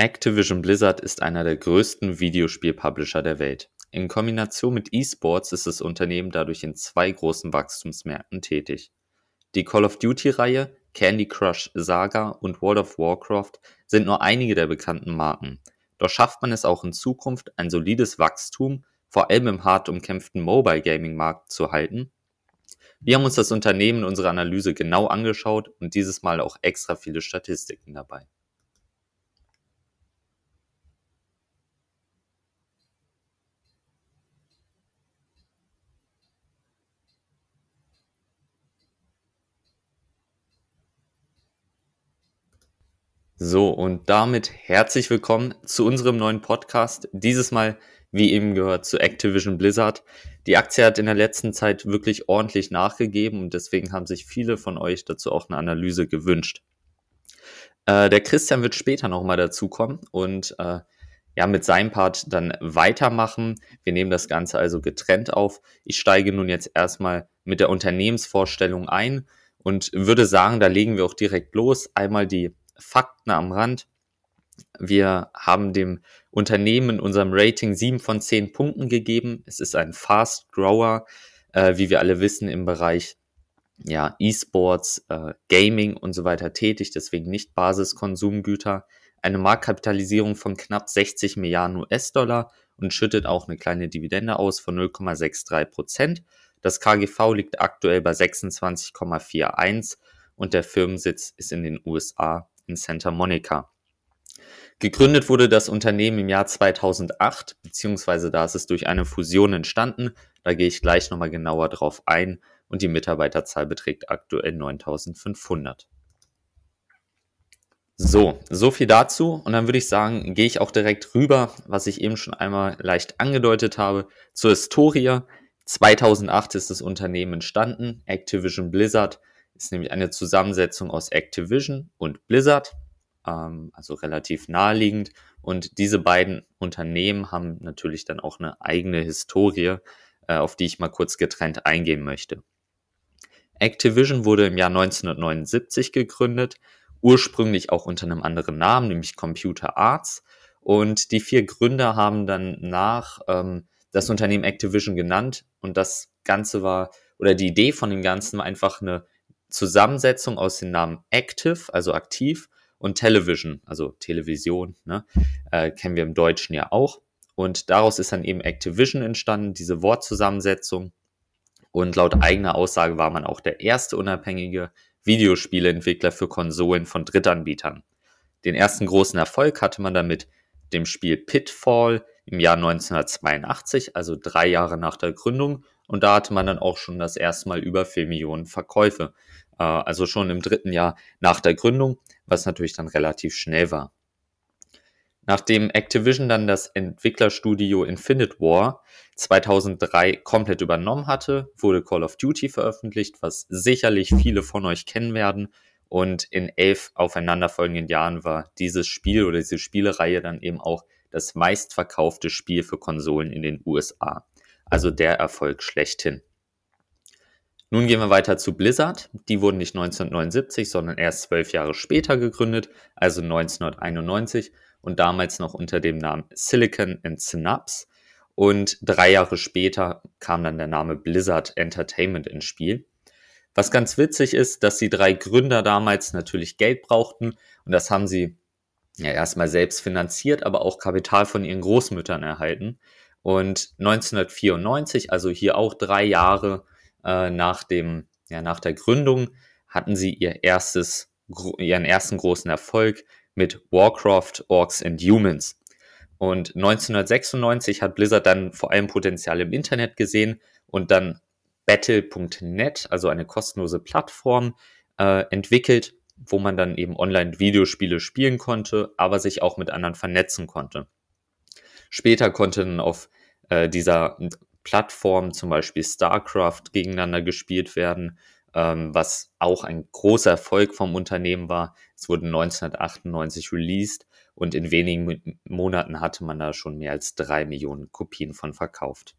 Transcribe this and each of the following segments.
Activision Blizzard ist einer der größten Videospiel-Publisher der Welt. In Kombination mit E-Sports ist das Unternehmen dadurch in zwei großen Wachstumsmärkten tätig. Die Call of Duty-Reihe, Candy Crush Saga und World of Warcraft sind nur einige der bekannten Marken. Doch schafft man es auch in Zukunft, ein solides Wachstum, vor allem im hart umkämpften Mobile Gaming Markt zu halten? Wir haben uns das Unternehmen in unserer Analyse genau angeschaut und dieses Mal auch extra viele Statistiken dabei. So, und damit herzlich willkommen zu unserem neuen Podcast. Dieses Mal, wie eben gehört, zu Activision Blizzard. Die Aktie hat in der letzten Zeit wirklich ordentlich nachgegeben und deswegen haben sich viele von euch dazu auch eine Analyse gewünscht. Äh, der Christian wird später nochmal dazukommen und äh, ja, mit seinem Part dann weitermachen. Wir nehmen das Ganze also getrennt auf. Ich steige nun jetzt erstmal mit der Unternehmensvorstellung ein und würde sagen, da legen wir auch direkt los. Einmal die Fakten am Rand. Wir haben dem Unternehmen in unserem Rating sieben von zehn Punkten gegeben. Es ist ein Fast Grower, äh, wie wir alle wissen, im Bereich ja, E-Sports, äh, Gaming und so weiter tätig, deswegen nicht Basiskonsumgüter. Eine Marktkapitalisierung von knapp 60 Milliarden US-Dollar und schüttet auch eine kleine Dividende aus von 0,63 Prozent. Das KGV liegt aktuell bei 26,41 und der Firmensitz ist in den USA in Santa Monica. Gegründet wurde das Unternehmen im Jahr 2008, beziehungsweise da ist es durch eine Fusion entstanden. Da gehe ich gleich nochmal genauer drauf ein und die Mitarbeiterzahl beträgt aktuell 9500. So, so viel dazu. Und dann würde ich sagen, gehe ich auch direkt rüber, was ich eben schon einmal leicht angedeutet habe, zur Historie. 2008 ist das Unternehmen entstanden, Activision Blizzard ist nämlich eine Zusammensetzung aus Activision und Blizzard, ähm, also relativ naheliegend. Und diese beiden Unternehmen haben natürlich dann auch eine eigene Historie, äh, auf die ich mal kurz getrennt eingehen möchte. Activision wurde im Jahr 1979 gegründet, ursprünglich auch unter einem anderen Namen, nämlich Computer Arts. Und die vier Gründer haben dann nach ähm, das Unternehmen Activision genannt. Und das Ganze war, oder die Idee von dem Ganzen war einfach eine Zusammensetzung aus den Namen Active, also aktiv, und Television, also Television, ne, äh, kennen wir im Deutschen ja auch. Und daraus ist dann eben Activision entstanden, diese Wortzusammensetzung. Und laut eigener Aussage war man auch der erste unabhängige Videospieleentwickler für Konsolen von Drittanbietern. Den ersten großen Erfolg hatte man dann mit dem Spiel Pitfall im Jahr 1982, also drei Jahre nach der Gründung. Und da hatte man dann auch schon das erste Mal über 4 Millionen Verkäufe. Äh, also schon im dritten Jahr nach der Gründung, was natürlich dann relativ schnell war. Nachdem Activision dann das Entwicklerstudio Infinite War 2003 komplett übernommen hatte, wurde Call of Duty veröffentlicht, was sicherlich viele von euch kennen werden. Und in elf aufeinanderfolgenden Jahren war dieses Spiel oder diese Spielereihe dann eben auch das meistverkaufte Spiel für Konsolen in den USA. Also der Erfolg schlechthin. Nun gehen wir weiter zu Blizzard. Die wurden nicht 1979, sondern erst zwölf Jahre später gegründet, also 1991 und damals noch unter dem Namen Silicon and Synapse. Und drei Jahre später kam dann der Name Blizzard Entertainment ins Spiel. Was ganz witzig ist, dass die drei Gründer damals natürlich Geld brauchten und das haben sie ja erstmal selbst finanziert, aber auch Kapital von ihren Großmüttern erhalten. Und 1994, also hier auch drei Jahre äh, nach dem, ja, nach der Gründung hatten sie ihr erstes, ihren ersten großen Erfolg mit Warcraft, Orcs and Humans. Und 1996 hat Blizzard dann vor allem Potenzial im Internet gesehen und dann Battle.net, also eine kostenlose Plattform, äh, entwickelt, wo man dann eben online Videospiele spielen konnte, aber sich auch mit anderen vernetzen konnte. Später konnte dann auf äh, dieser Plattformen, zum Beispiel StarCraft, gegeneinander gespielt werden, ähm, was auch ein großer Erfolg vom Unternehmen war. Es wurde 1998 released und in wenigen Monaten hatte man da schon mehr als drei Millionen Kopien von verkauft.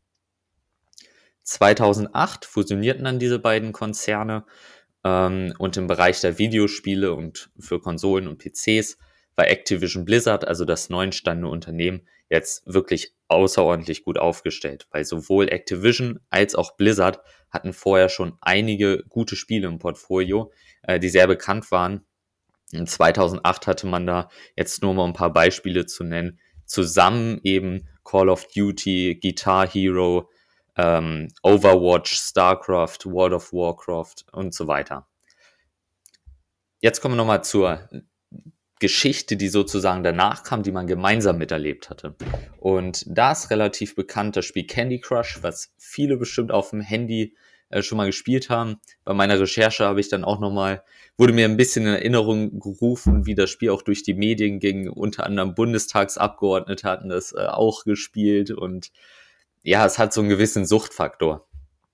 2008 fusionierten dann diese beiden Konzerne ähm, und im Bereich der Videospiele und für Konsolen und PCs war Activision Blizzard, also das neu entstandene Unternehmen, jetzt wirklich außerordentlich gut aufgestellt, weil sowohl Activision als auch Blizzard hatten vorher schon einige gute Spiele im Portfolio, äh, die sehr bekannt waren. In 2008 hatte man da jetzt nur mal ein paar Beispiele zu nennen, zusammen eben Call of Duty, Guitar Hero, ähm, Overwatch, StarCraft, World of Warcraft und so weiter. Jetzt kommen wir nochmal zur Geschichte, die sozusagen danach kam, die man gemeinsam miterlebt hatte. Und da ist relativ bekannt das Spiel Candy Crush, was viele bestimmt auf dem Handy äh, schon mal gespielt haben. Bei meiner Recherche habe ich dann auch nochmal, wurde mir ein bisschen in Erinnerung gerufen, wie das Spiel auch durch die Medien ging. Unter anderem Bundestagsabgeordnete hatten das äh, auch gespielt und ja, es hat so einen gewissen Suchtfaktor.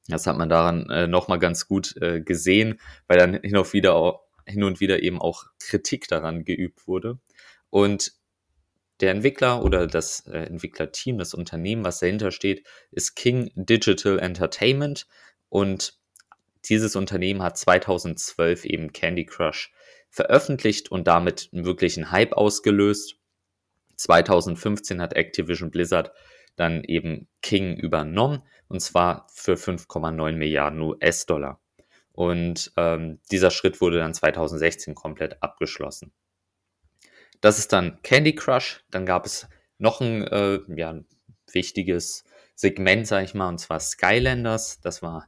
Das hat man daran äh, nochmal ganz gut äh, gesehen, weil dann hin und wieder auch hin und wieder eben auch Kritik daran geübt wurde. Und der Entwickler oder das äh, Entwicklerteam, das Unternehmen, was dahinter steht, ist King Digital Entertainment. Und dieses Unternehmen hat 2012 eben Candy Crush veröffentlicht und damit einen wirklichen Hype ausgelöst. 2015 hat Activision Blizzard dann eben King übernommen und zwar für 5,9 Milliarden US-Dollar. Und ähm, dieser Schritt wurde dann 2016 komplett abgeschlossen. Das ist dann Candy Crush. Dann gab es noch ein äh, ja, wichtiges Segment, sage ich mal, und zwar Skylanders. Das war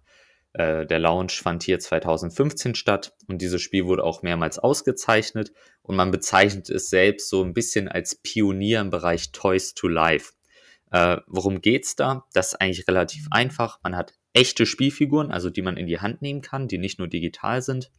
äh, der Launch fand hier 2015 statt und dieses Spiel wurde auch mehrmals ausgezeichnet und man bezeichnet es selbst so ein bisschen als Pionier im Bereich Toys to Life. Äh, worum geht's da? Das ist eigentlich relativ einfach. Man hat echte Spielfiguren, also die man in die Hand nehmen kann, die nicht nur digital sind.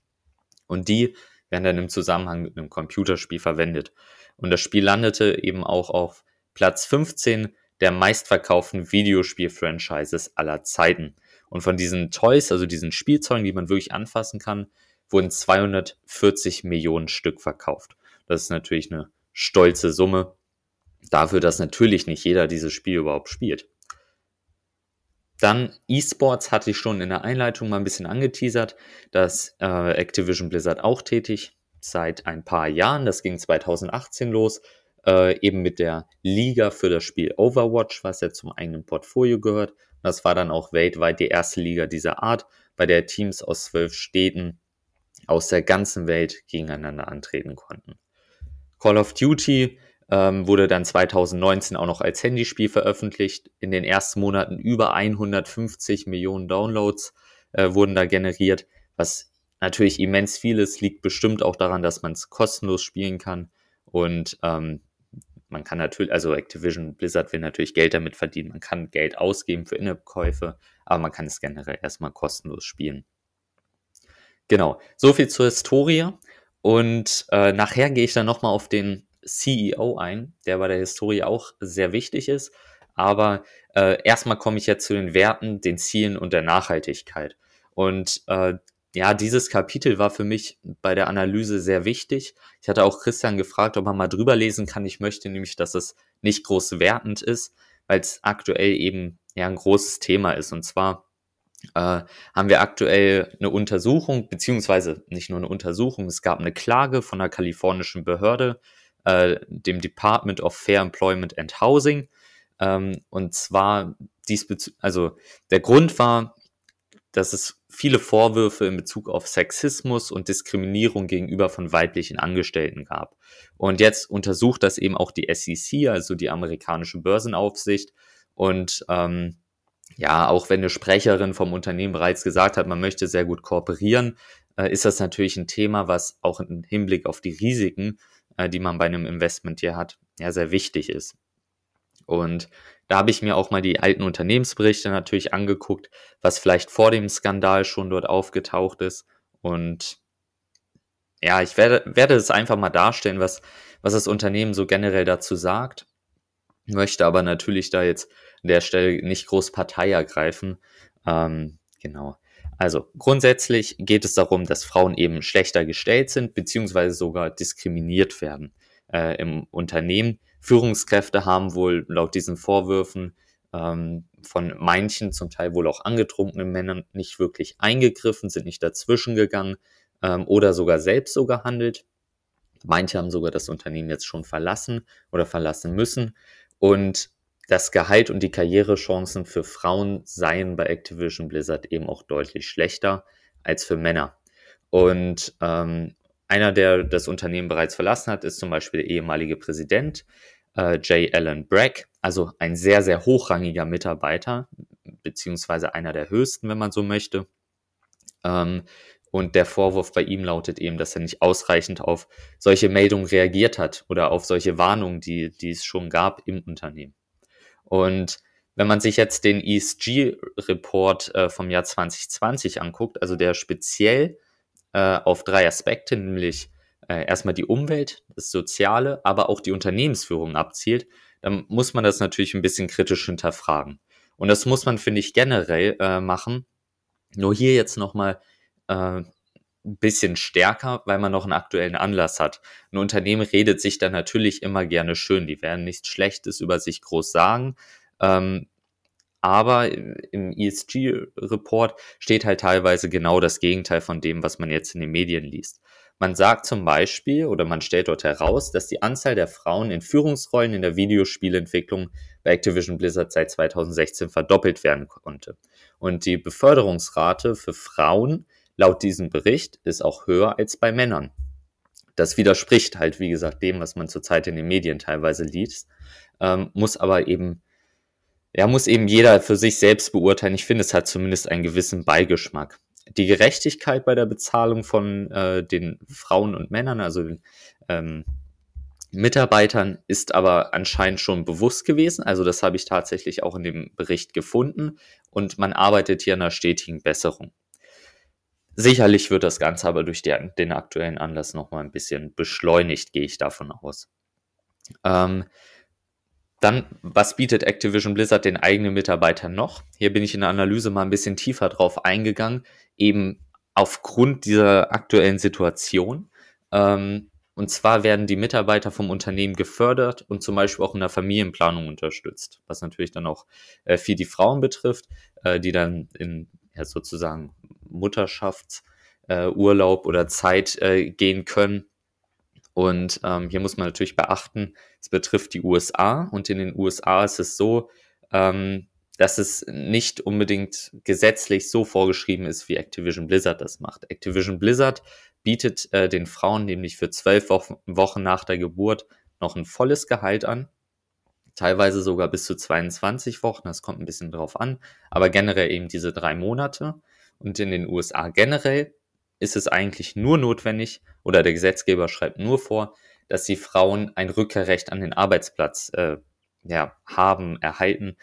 Und die werden dann im Zusammenhang mit einem Computerspiel verwendet. Und das Spiel landete eben auch auf Platz 15 der meistverkauften Videospiel-Franchises aller Zeiten. Und von diesen Toys, also diesen Spielzeugen, die man wirklich anfassen kann, wurden 240 Millionen Stück verkauft. Das ist natürlich eine stolze Summe dafür, dass natürlich nicht jeder dieses Spiel überhaupt spielt. Dann E-Sports hatte ich schon in der Einleitung mal ein bisschen angeteasert, dass äh, Activision Blizzard auch tätig seit ein paar Jahren. Das ging 2018 los, äh, eben mit der Liga für das Spiel Overwatch, was ja zum eigenen Portfolio gehört. Das war dann auch weltweit die erste Liga dieser Art, bei der Teams aus zwölf Städten aus der ganzen Welt gegeneinander antreten konnten. Call of Duty ähm, wurde dann 2019 auch noch als Handyspiel veröffentlicht. In den ersten Monaten über 150 Millionen Downloads äh, wurden da generiert, was natürlich immens viel ist, liegt bestimmt auch daran, dass man es kostenlos spielen kann. Und ähm, man kann natürlich, also Activision Blizzard will natürlich Geld damit verdienen. Man kann Geld ausgeben für In-App-Käufe, aber man kann es generell erstmal kostenlos spielen. Genau, so viel zur Historie. Und äh, nachher gehe ich dann nochmal auf den CEO ein, der bei der Historie auch sehr wichtig ist. Aber äh, erstmal komme ich jetzt zu den Werten, den Zielen und der Nachhaltigkeit. Und äh, ja, dieses Kapitel war für mich bei der Analyse sehr wichtig. Ich hatte auch Christian gefragt, ob man mal drüber lesen kann. Ich möchte nämlich, dass es nicht groß wertend ist, weil es aktuell eben ja ein großes Thema ist. Und zwar äh, haben wir aktuell eine Untersuchung, beziehungsweise nicht nur eine Untersuchung, es gab eine Klage von einer kalifornischen Behörde äh, dem Department of Fair Employment and Housing. Ähm, und zwar also der Grund war, dass es viele Vorwürfe in Bezug auf Sexismus und Diskriminierung gegenüber von weiblichen Angestellten gab. Und jetzt untersucht das eben auch die SEC, also die amerikanische Börsenaufsicht. Und ähm, ja, auch wenn eine Sprecherin vom Unternehmen bereits gesagt hat, man möchte sehr gut kooperieren, äh, ist das natürlich ein Thema, was auch im Hinblick auf die Risiken die man bei einem Investment hier hat, ja sehr wichtig ist. Und da habe ich mir auch mal die alten Unternehmensberichte natürlich angeguckt, was vielleicht vor dem Skandal schon dort aufgetaucht ist. Und ja, ich werde, werde es einfach mal darstellen, was, was das Unternehmen so generell dazu sagt. Möchte aber natürlich da jetzt an der Stelle nicht groß Partei ergreifen. Ähm, genau. Also grundsätzlich geht es darum, dass Frauen eben schlechter gestellt sind, beziehungsweise sogar diskriminiert werden äh, im Unternehmen. Führungskräfte haben wohl laut diesen Vorwürfen ähm, von manchen, zum Teil wohl auch angetrunkenen Männern, nicht wirklich eingegriffen, sind nicht dazwischen gegangen ähm, oder sogar selbst so gehandelt. Manche haben sogar das Unternehmen jetzt schon verlassen oder verlassen müssen. Und das Gehalt und die Karrierechancen für Frauen seien bei Activision Blizzard eben auch deutlich schlechter als für Männer. Und ähm, einer, der das Unternehmen bereits verlassen hat, ist zum Beispiel der ehemalige Präsident äh, J. Allen Bragg, also ein sehr, sehr hochrangiger Mitarbeiter, beziehungsweise einer der höchsten, wenn man so möchte. Ähm, und der Vorwurf bei ihm lautet eben, dass er nicht ausreichend auf solche Meldungen reagiert hat oder auf solche Warnungen, die, die es schon gab im Unternehmen. Und wenn man sich jetzt den ESG-Report äh, vom Jahr 2020 anguckt, also der speziell äh, auf drei Aspekte, nämlich äh, erstmal die Umwelt, das Soziale, aber auch die Unternehmensführung abzielt, dann muss man das natürlich ein bisschen kritisch hinterfragen. Und das muss man, finde ich, generell äh, machen. Nur hier jetzt nochmal äh, ein bisschen stärker, weil man noch einen aktuellen Anlass hat. Ein Unternehmen redet sich dann natürlich immer gerne schön. Die werden nichts Schlechtes über sich groß sagen. Ähm, aber im ESG-Report steht halt teilweise genau das Gegenteil von dem, was man jetzt in den Medien liest. Man sagt zum Beispiel oder man stellt dort heraus, dass die Anzahl der Frauen in Führungsrollen in der Videospielentwicklung bei Activision Blizzard seit 2016 verdoppelt werden konnte. Und die Beförderungsrate für Frauen laut diesem Bericht ist auch höher als bei Männern. Das widerspricht halt, wie gesagt, dem, was man zurzeit in den Medien teilweise liest, ähm, muss aber eben, ja, muss eben jeder für sich selbst beurteilen. Ich finde, es hat zumindest einen gewissen Beigeschmack die Gerechtigkeit bei der Bezahlung von äh, den Frauen und Männern, also den ähm, Mitarbeitern, ist aber anscheinend schon bewusst gewesen. Also das habe ich tatsächlich auch in dem Bericht gefunden und man arbeitet hier an einer stetigen Besserung. Sicherlich wird das Ganze aber durch den, den aktuellen Anlass nochmal ein bisschen beschleunigt, gehe ich davon aus. Ähm, dann, was bietet Activision Blizzard den eigenen Mitarbeitern noch? Hier bin ich in der Analyse mal ein bisschen tiefer drauf eingegangen, eben aufgrund dieser aktuellen Situation. Ähm, und zwar werden die Mitarbeiter vom Unternehmen gefördert und zum Beispiel auch in der Familienplanung unterstützt, was natürlich dann auch äh, viel die Frauen betrifft, äh, die dann in ja, sozusagen Mutterschaftsurlaub äh, oder Zeit äh, gehen können und ähm, hier muss man natürlich beachten, es betrifft die USA und in den USA ist es so, ähm, dass es nicht unbedingt gesetzlich so vorgeschrieben ist, wie Activision Blizzard das macht. Activision Blizzard bietet äh, den Frauen nämlich für zwölf Wochen, Wochen nach der Geburt noch ein volles Gehalt an, teilweise sogar bis zu 22 Wochen, das kommt ein bisschen drauf an, aber generell eben diese drei Monate. Und in den USA generell ist es eigentlich nur notwendig oder der Gesetzgeber schreibt nur vor, dass die Frauen ein Rückkehrrecht an den Arbeitsplatz äh, ja, haben, erhalten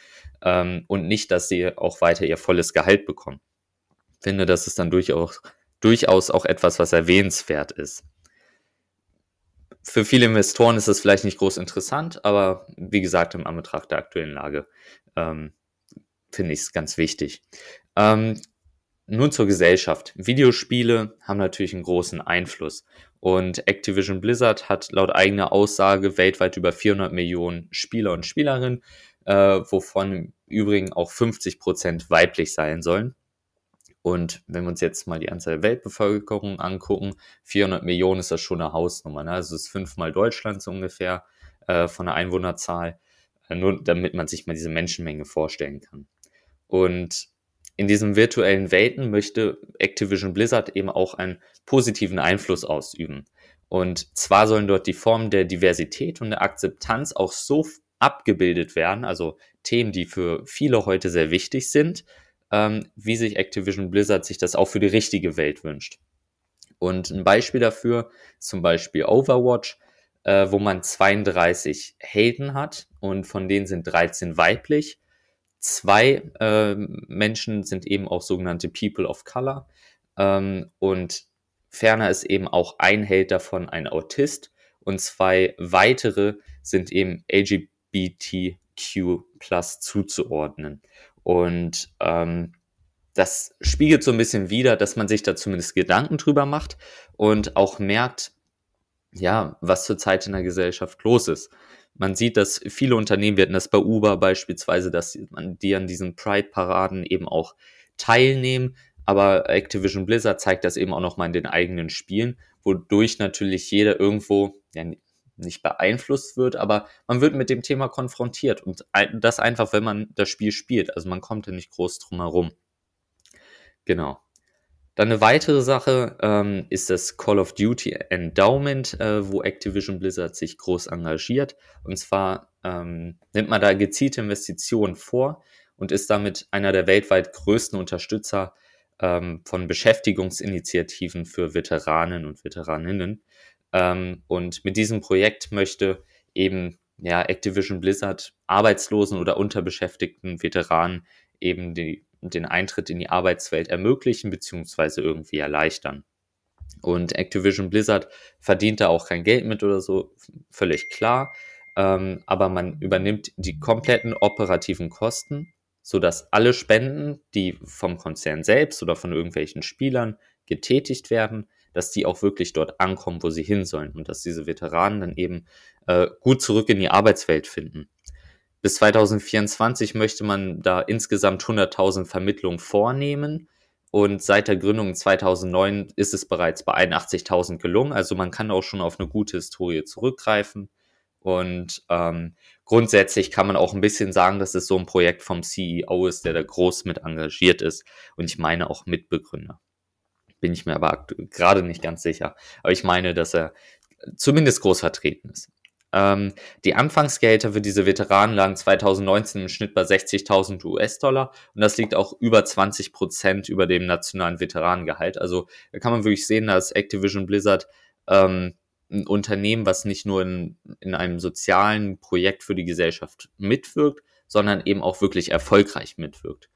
ähm, und nicht, dass sie auch weiter ihr volles Gehalt bekommen. Ich finde, das ist dann durchaus, durchaus auch etwas, was erwähnenswert ist. Für viele Investoren ist das vielleicht nicht groß interessant, aber wie gesagt, im Anbetracht der aktuellen Lage ähm, finde ich es ganz wichtig. Ähm, nun zur Gesellschaft. Videospiele haben natürlich einen großen Einfluss. Und Activision Blizzard hat laut eigener Aussage weltweit über 400 Millionen Spieler und Spielerinnen, äh, wovon im Übrigen auch 50 Prozent weiblich sein sollen. Und wenn wir uns jetzt mal die Anzahl der Weltbevölkerung angucken, 400 Millionen ist das schon eine Hausnummer. Ne? Also es ist fünfmal Deutschland so ungefähr äh, von der Einwohnerzahl, äh, nur damit man sich mal diese Menschenmenge vorstellen kann. Und in diesen virtuellen Welten möchte Activision Blizzard eben auch einen positiven Einfluss ausüben. Und zwar sollen dort die Formen der Diversität und der Akzeptanz auch so abgebildet werden, also Themen, die für viele heute sehr wichtig sind, ähm, wie sich Activision Blizzard sich das auch für die richtige Welt wünscht. Und ein Beispiel dafür zum Beispiel Overwatch, äh, wo man 32 Helden hat und von denen sind 13 weiblich Zwei äh, Menschen sind eben auch sogenannte People of Color. Ähm, und ferner ist eben auch ein Held davon ein Autist und zwei weitere sind eben LGBTQ plus zuzuordnen. Und ähm, das spiegelt so ein bisschen wider, dass man sich da zumindest Gedanken drüber macht und auch merkt, ja, was zurzeit in der Gesellschaft los ist. Man sieht, dass viele Unternehmen, wir hatten das bei Uber beispielsweise, dass man die an diesen Pride-Paraden eben auch teilnehmen, aber Activision Blizzard zeigt das eben auch nochmal in den eigenen Spielen, wodurch natürlich jeder irgendwo ja, nicht beeinflusst wird, aber man wird mit dem Thema konfrontiert und das einfach, wenn man das Spiel spielt. Also man kommt ja nicht groß drum herum. Genau. Dann eine weitere Sache ähm, ist das Call of Duty Endowment, äh, wo Activision Blizzard sich groß engagiert. Und zwar ähm, nimmt man da gezielte Investitionen vor und ist damit einer der weltweit größten Unterstützer ähm, von Beschäftigungsinitiativen für Veteranen und Veteraninnen. Ähm, und mit diesem Projekt möchte eben ja, Activision Blizzard Arbeitslosen oder unterbeschäftigten Veteranen eben die, den Eintritt in die Arbeitswelt ermöglichen bzw. irgendwie erleichtern. Und Activision Blizzard verdient da auch kein Geld mit oder so, völlig klar. Ähm, aber man übernimmt die kompletten operativen Kosten sodass alle Spenden, die vom Konzern selbst oder von irgendwelchen Spielern getätigt werden, dass die auch wirklich dort ankommen, wo sie hin sollen und dass diese Veteranen dann eben äh, gut zurück in die Arbeitswelt finden. Bis 2024 möchte man da insgesamt 100.000 Vermittlungen vornehmen und seit der Gründung 2009 ist es bereits bei 81.000 gelungen. Also man kann auch schon auf eine gute Historie zurückgreifen. Und ähm, grundsätzlich kann man auch ein bisschen sagen, dass es so ein Projekt vom CEO ist, der da groß mit engagiert ist. Und ich meine auch Mitbegründer. Bin ich mir aber gerade nicht ganz sicher. Aber ich meine, dass er zumindest groß vertreten ist. Ähm, die Anfangsgelder für diese Veteranen lagen 2019 im Schnitt bei 60.000 US-Dollar und das liegt auch über 20 Prozent über dem nationalen Veteranengehalt. Also da kann man wirklich sehen, dass Activision Blizzard ähm, ein Unternehmen, was nicht nur in, in einem sozialen Projekt für die Gesellschaft mitwirkt, sondern eben auch wirklich erfolgreich mitwirkt.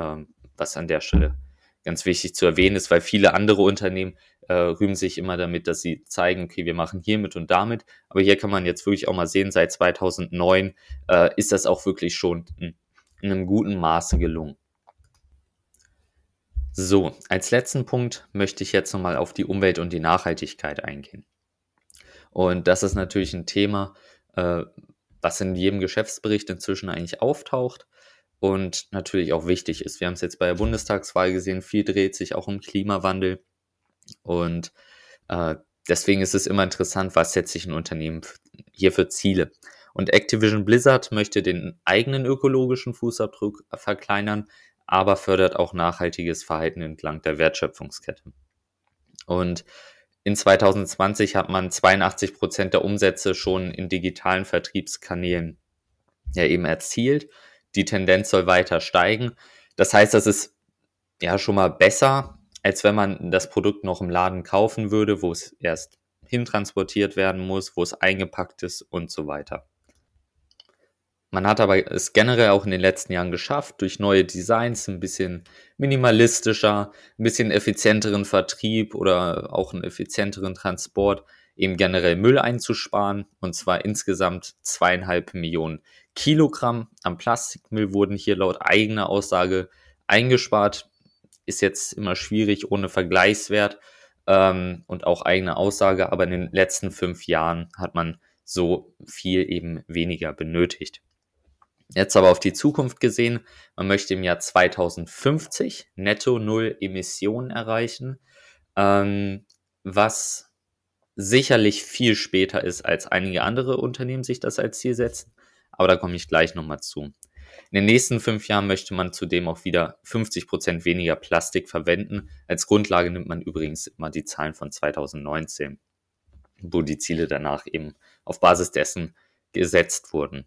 Ähm, was an der Stelle ganz wichtig zu erwähnen ist, weil viele andere Unternehmen äh, rühmen sich immer damit, dass sie zeigen, okay, wir machen hiermit und damit. Aber hier kann man jetzt wirklich auch mal sehen, seit 2009 äh, ist das auch wirklich schon in, in einem guten Maße gelungen. So, als letzten Punkt möchte ich jetzt nochmal auf die Umwelt und die Nachhaltigkeit eingehen. Und das ist natürlich ein Thema, äh, was in jedem Geschäftsbericht inzwischen eigentlich auftaucht und natürlich auch wichtig ist. Wir haben es jetzt bei der Bundestagswahl gesehen, viel dreht sich auch um Klimawandel und äh, deswegen ist es immer interessant, was setzt sich ein Unternehmen hier für Ziele. Und Activision Blizzard möchte den eigenen ökologischen Fußabdruck verkleinern, aber fördert auch nachhaltiges Verhalten entlang der Wertschöpfungskette. Und in 2020 hat man 82 Prozent der Umsätze schon in digitalen Vertriebskanälen ja eben erzielt. Die Tendenz soll weiter steigen. Das heißt, das ist ja schon mal besser, als wenn man das Produkt noch im Laden kaufen würde, wo es erst hintransportiert werden muss, wo es eingepackt ist und so weiter. Man hat aber es generell auch in den letzten Jahren geschafft, durch neue Designs ein bisschen minimalistischer, ein bisschen effizienteren Vertrieb oder auch einen effizienteren Transport eben generell Müll einzusparen. Und zwar insgesamt zweieinhalb Millionen Kilogramm am Plastikmüll wurden hier laut eigener Aussage eingespart. Ist jetzt immer schwierig ohne Vergleichswert ähm, und auch eigene Aussage, aber in den letzten fünf Jahren hat man so viel eben weniger benötigt. Jetzt aber auf die Zukunft gesehen, man möchte im Jahr 2050 netto null Emissionen erreichen, ähm, was sicherlich viel später ist, als einige andere Unternehmen sich das als Ziel setzen. Aber da komme ich gleich nochmal zu. In den nächsten fünf Jahren möchte man zudem auch wieder 50 Prozent weniger Plastik verwenden. Als Grundlage nimmt man übrigens immer die Zahlen von 2019, wo die Ziele danach eben auf Basis dessen gesetzt wurden.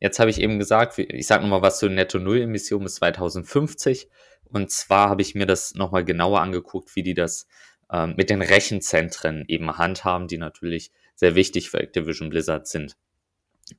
Jetzt habe ich eben gesagt, ich sage nochmal was zur Netto-Null-Emission bis 2050. Und zwar habe ich mir das nochmal genauer angeguckt, wie die das ähm, mit den Rechenzentren eben handhaben, die natürlich sehr wichtig für Activision Blizzard sind.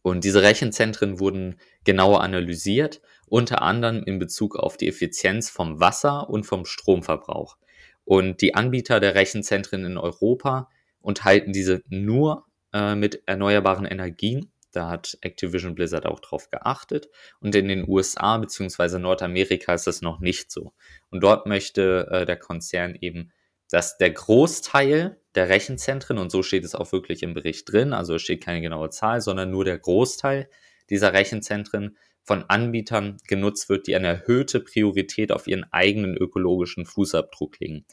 Und diese Rechenzentren wurden genauer analysiert, unter anderem in Bezug auf die Effizienz vom Wasser und vom Stromverbrauch. Und die Anbieter der Rechenzentren in Europa unterhalten diese nur äh, mit erneuerbaren Energien da hat Activision Blizzard auch drauf geachtet. Und in den USA bzw. Nordamerika ist das noch nicht so. Und dort möchte äh, der Konzern eben, dass der Großteil der Rechenzentren, und so steht es auch wirklich im Bericht drin, also es steht keine genaue Zahl, sondern nur der Großteil dieser Rechenzentren von Anbietern genutzt wird, die eine erhöhte Priorität auf ihren eigenen ökologischen Fußabdruck legen.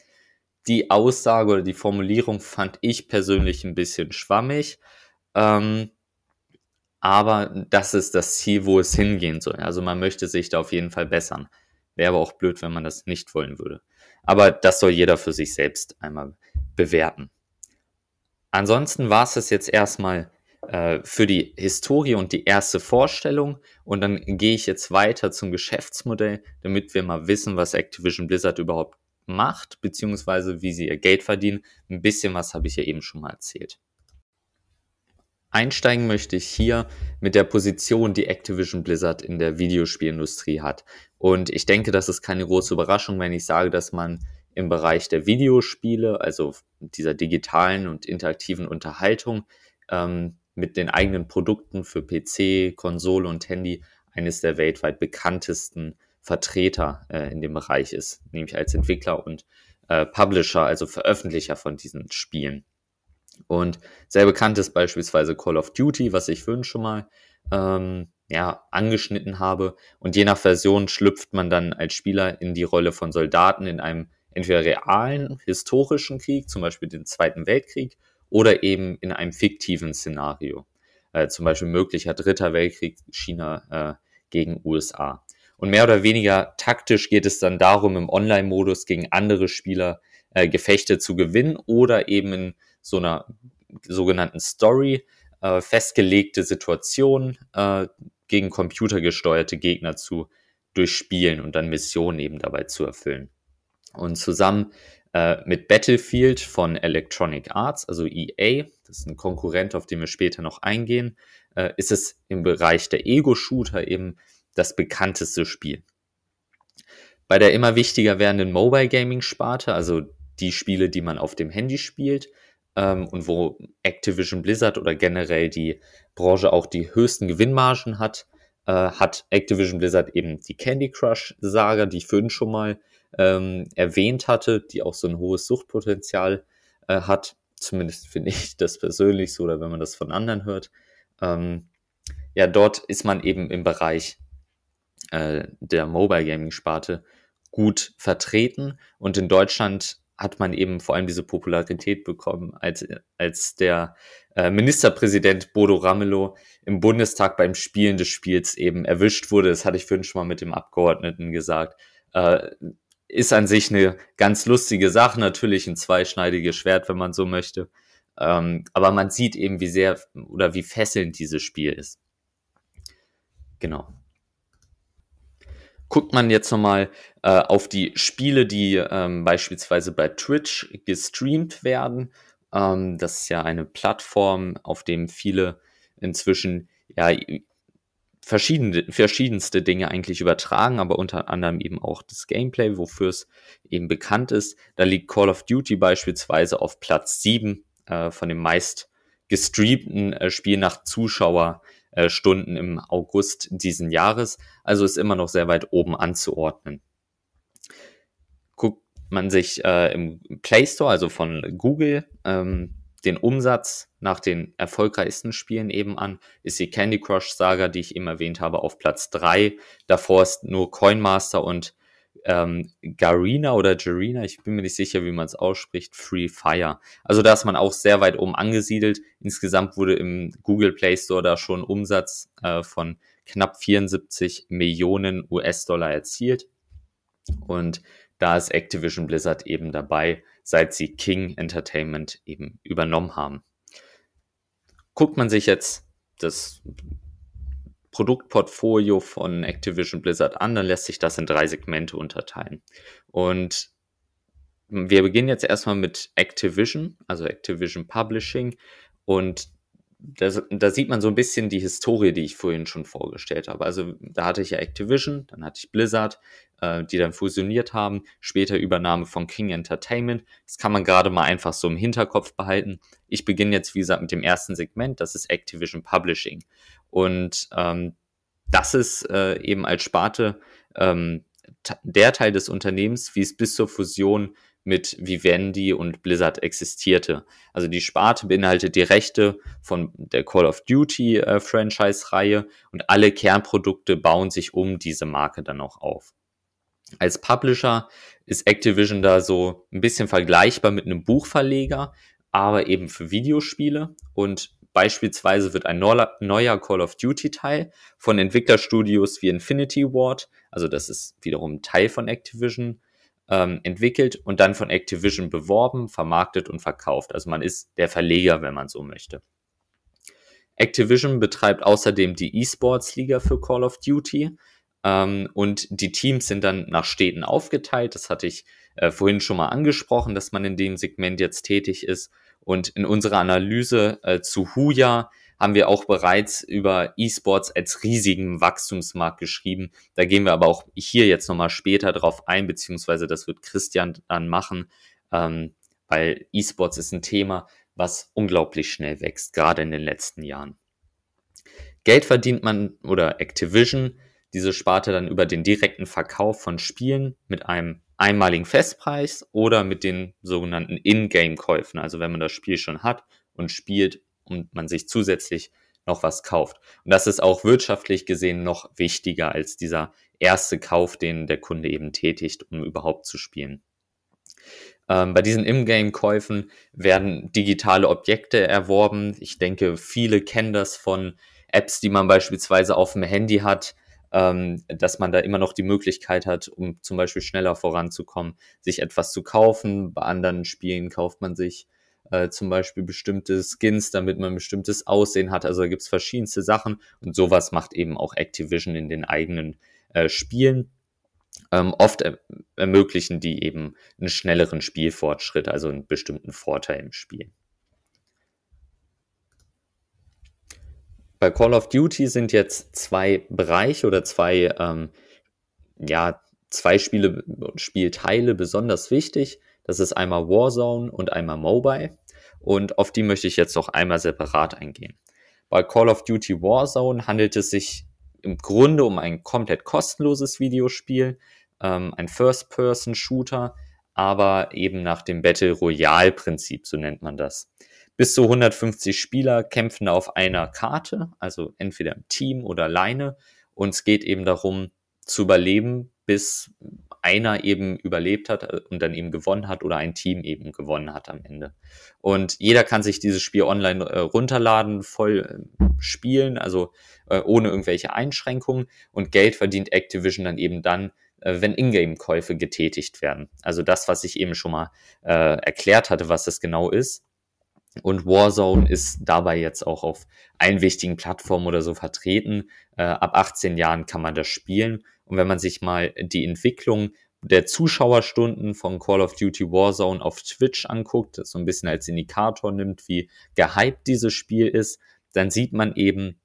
Die Aussage oder die Formulierung fand ich persönlich ein bisschen schwammig. Ähm, aber das ist das Ziel, wo es hingehen soll. Also man möchte sich da auf jeden Fall bessern. Wäre aber auch blöd, wenn man das nicht wollen würde. Aber das soll jeder für sich selbst einmal bewerten. Ansonsten war es das jetzt erstmal äh, für die Historie und die erste Vorstellung. Und dann gehe ich jetzt weiter zum Geschäftsmodell, damit wir mal wissen, was Activision Blizzard überhaupt macht, beziehungsweise wie sie ihr Geld verdienen. Ein bisschen was habe ich ja eben schon mal erzählt. Einsteigen möchte ich hier mit der Position, die Activision Blizzard in der Videospielindustrie hat. Und ich denke, das ist keine große Überraschung, wenn ich sage, dass man im Bereich der Videospiele, also dieser digitalen und interaktiven Unterhaltung, ähm, mit den eigenen Produkten für PC, Konsole und Handy eines der weltweit bekanntesten Vertreter äh, in dem Bereich ist, nämlich als Entwickler und äh, Publisher, also Veröffentlicher von diesen Spielen. Und sehr bekannt ist beispielsweise Call of Duty, was ich vorhin schon mal ähm, ja, angeschnitten habe. Und je nach Version schlüpft man dann als Spieler in die Rolle von Soldaten in einem entweder realen, historischen Krieg, zum Beispiel den Zweiten Weltkrieg, oder eben in einem fiktiven Szenario. Äh, zum Beispiel möglicher Dritter Weltkrieg China äh, gegen USA. Und mehr oder weniger taktisch geht es dann darum, im Online-Modus gegen andere Spieler äh, Gefechte zu gewinnen oder eben in so einer sogenannten Story äh, festgelegte Situationen äh, gegen computergesteuerte Gegner zu durchspielen und dann Missionen eben dabei zu erfüllen. Und zusammen äh, mit Battlefield von Electronic Arts, also EA, das ist ein Konkurrent, auf den wir später noch eingehen, äh, ist es im Bereich der Ego-Shooter eben das bekannteste Spiel. Bei der immer wichtiger werdenden Mobile Gaming Sparte, also die Spiele, die man auf dem Handy spielt, ähm, und wo Activision Blizzard oder generell die Branche auch die höchsten Gewinnmargen hat, äh, hat Activision Blizzard eben die Candy Crush Saga, die ich vorhin schon mal ähm, erwähnt hatte, die auch so ein hohes Suchtpotenzial äh, hat. Zumindest finde ich das persönlich so, oder wenn man das von anderen hört. Ähm, ja, dort ist man eben im Bereich äh, der Mobile Gaming Sparte gut vertreten und in Deutschland hat man eben vor allem diese Popularität bekommen, als, als der äh, Ministerpräsident Bodo Ramelow im Bundestag beim Spielen des Spiels eben erwischt wurde. Das hatte ich vorhin schon mal mit dem Abgeordneten gesagt. Äh, ist an sich eine ganz lustige Sache, natürlich ein zweischneidiges Schwert, wenn man so möchte. Ähm, aber man sieht eben, wie sehr oder wie fesselnd dieses Spiel ist. Genau guckt man jetzt nochmal äh, auf die Spiele, die ähm, beispielsweise bei Twitch gestreamt werden. Ähm, das ist ja eine Plattform, auf dem viele inzwischen ja verschiedene, verschiedenste Dinge eigentlich übertragen, aber unter anderem eben auch das Gameplay, wofür es eben bekannt ist. Da liegt Call of Duty beispielsweise auf Platz 7 äh, von den meist gestreamten äh, Spiel nach Zuschauer äh, Stunden im August diesen Jahres. Also ist immer noch sehr weit oben anzuordnen. Guckt man sich äh, im Play Store, also von Google, ähm, den Umsatz nach den erfolgreichsten Spielen eben an, ist die Candy Crush Saga, die ich eben erwähnt habe, auf Platz 3. Davor ist nur Coinmaster und ähm, Garina oder Garina, ich bin mir nicht sicher, wie man es ausspricht, Free Fire. Also da ist man auch sehr weit oben angesiedelt. Insgesamt wurde im Google Play Store da schon Umsatz äh, von knapp 74 Millionen US-Dollar erzielt. Und da ist Activision Blizzard eben dabei, seit sie King Entertainment eben übernommen haben. Guckt man sich jetzt das Produktportfolio von Activision Blizzard an, dann lässt sich das in drei Segmente unterteilen. Und wir beginnen jetzt erstmal mit Activision, also Activision Publishing. Und das, da sieht man so ein bisschen die Historie, die ich vorhin schon vorgestellt habe. Also da hatte ich ja Activision, dann hatte ich Blizzard, äh, die dann fusioniert haben, später Übernahme von King Entertainment. Das kann man gerade mal einfach so im Hinterkopf behalten. Ich beginne jetzt, wie gesagt, mit dem ersten Segment, das ist Activision Publishing. Und ähm, das ist äh, eben als Sparte ähm, der Teil des Unternehmens, wie es bis zur Fusion mit Vivendi und Blizzard existierte. Also die Sparte beinhaltet die Rechte von der Call of Duty äh, Franchise-Reihe und alle Kernprodukte bauen sich um diese Marke dann auch auf. Als Publisher ist Activision da so ein bisschen vergleichbar mit einem Buchverleger, aber eben für Videospiele und beispielsweise wird ein neuer Call of Duty Teil von Entwicklerstudios wie Infinity Ward, also das ist wiederum Teil von Activision, ähm, entwickelt und dann von Activision beworben, vermarktet und verkauft. Also man ist der Verleger, wenn man so möchte. Activision betreibt außerdem die E-Sports-Liga für Call of Duty ähm, und die Teams sind dann nach Städten aufgeteilt. Das hatte ich äh, vorhin schon mal angesprochen, dass man in dem Segment jetzt tätig ist. Und in unserer Analyse äh, zu Huya haben wir auch bereits über E-Sports als riesigen Wachstumsmarkt geschrieben. Da gehen wir aber auch hier jetzt nochmal später drauf ein, beziehungsweise das wird Christian dann machen, ähm, weil E-Sports ist ein Thema, was unglaublich schnell wächst, gerade in den letzten Jahren. Geld verdient man oder Activision, diese Sparte dann über den direkten Verkauf von Spielen mit einem einmaligen Festpreis oder mit den sogenannten In-Game-Käufen. Also wenn man das Spiel schon hat und spielt und man sich zusätzlich noch was kauft. Und das ist auch wirtschaftlich gesehen noch wichtiger als dieser erste Kauf, den der Kunde eben tätigt, um überhaupt zu spielen. Ähm, bei diesen In-Game-Käufen werden digitale Objekte erworben. Ich denke, viele kennen das von Apps, die man beispielsweise auf dem Handy hat, ähm, dass man da immer noch die Möglichkeit hat, um zum Beispiel schneller voranzukommen, sich etwas zu kaufen. Bei anderen Spielen kauft man sich äh, zum Beispiel bestimmte Skins, damit man ein bestimmtes Aussehen hat. Also da gibt es verschiedenste Sachen und sowas macht eben auch Activision in den eigenen äh, Spielen. Ähm, oft er ermöglichen die eben einen schnelleren Spielfortschritt, also einen bestimmten Vorteil im Spiel. Bei Call of Duty sind jetzt zwei Bereiche oder zwei, ähm, ja, zwei Spiele, Spielteile besonders wichtig. Das ist einmal Warzone und einmal Mobile. Und auf die möchte ich jetzt noch einmal separat eingehen. Bei Call of Duty Warzone handelt es sich im Grunde um ein komplett kostenloses Videospiel, ähm, ein First-Person-Shooter, aber eben nach dem Battle Royale-Prinzip, so nennt man das. Bis zu 150 Spieler kämpfen auf einer Karte, also entweder im Team oder alleine. Und es geht eben darum, zu überleben, bis einer eben überlebt hat äh, und dann eben gewonnen hat oder ein Team eben gewonnen hat am Ende. Und jeder kann sich dieses Spiel online äh, runterladen, voll äh, spielen, also äh, ohne irgendwelche Einschränkungen. Und Geld verdient Activision dann eben dann, äh, wenn Ingame-Käufe getätigt werden. Also das, was ich eben schon mal äh, erklärt hatte, was das genau ist. Und Warzone ist dabei jetzt auch auf allen wichtigen Plattformen oder so vertreten. Äh, ab 18 Jahren kann man das spielen. Und wenn man sich mal die Entwicklung der Zuschauerstunden von Call of Duty Warzone auf Twitch anguckt, das so ein bisschen als Indikator nimmt, wie gehypt dieses Spiel ist, dann sieht man eben,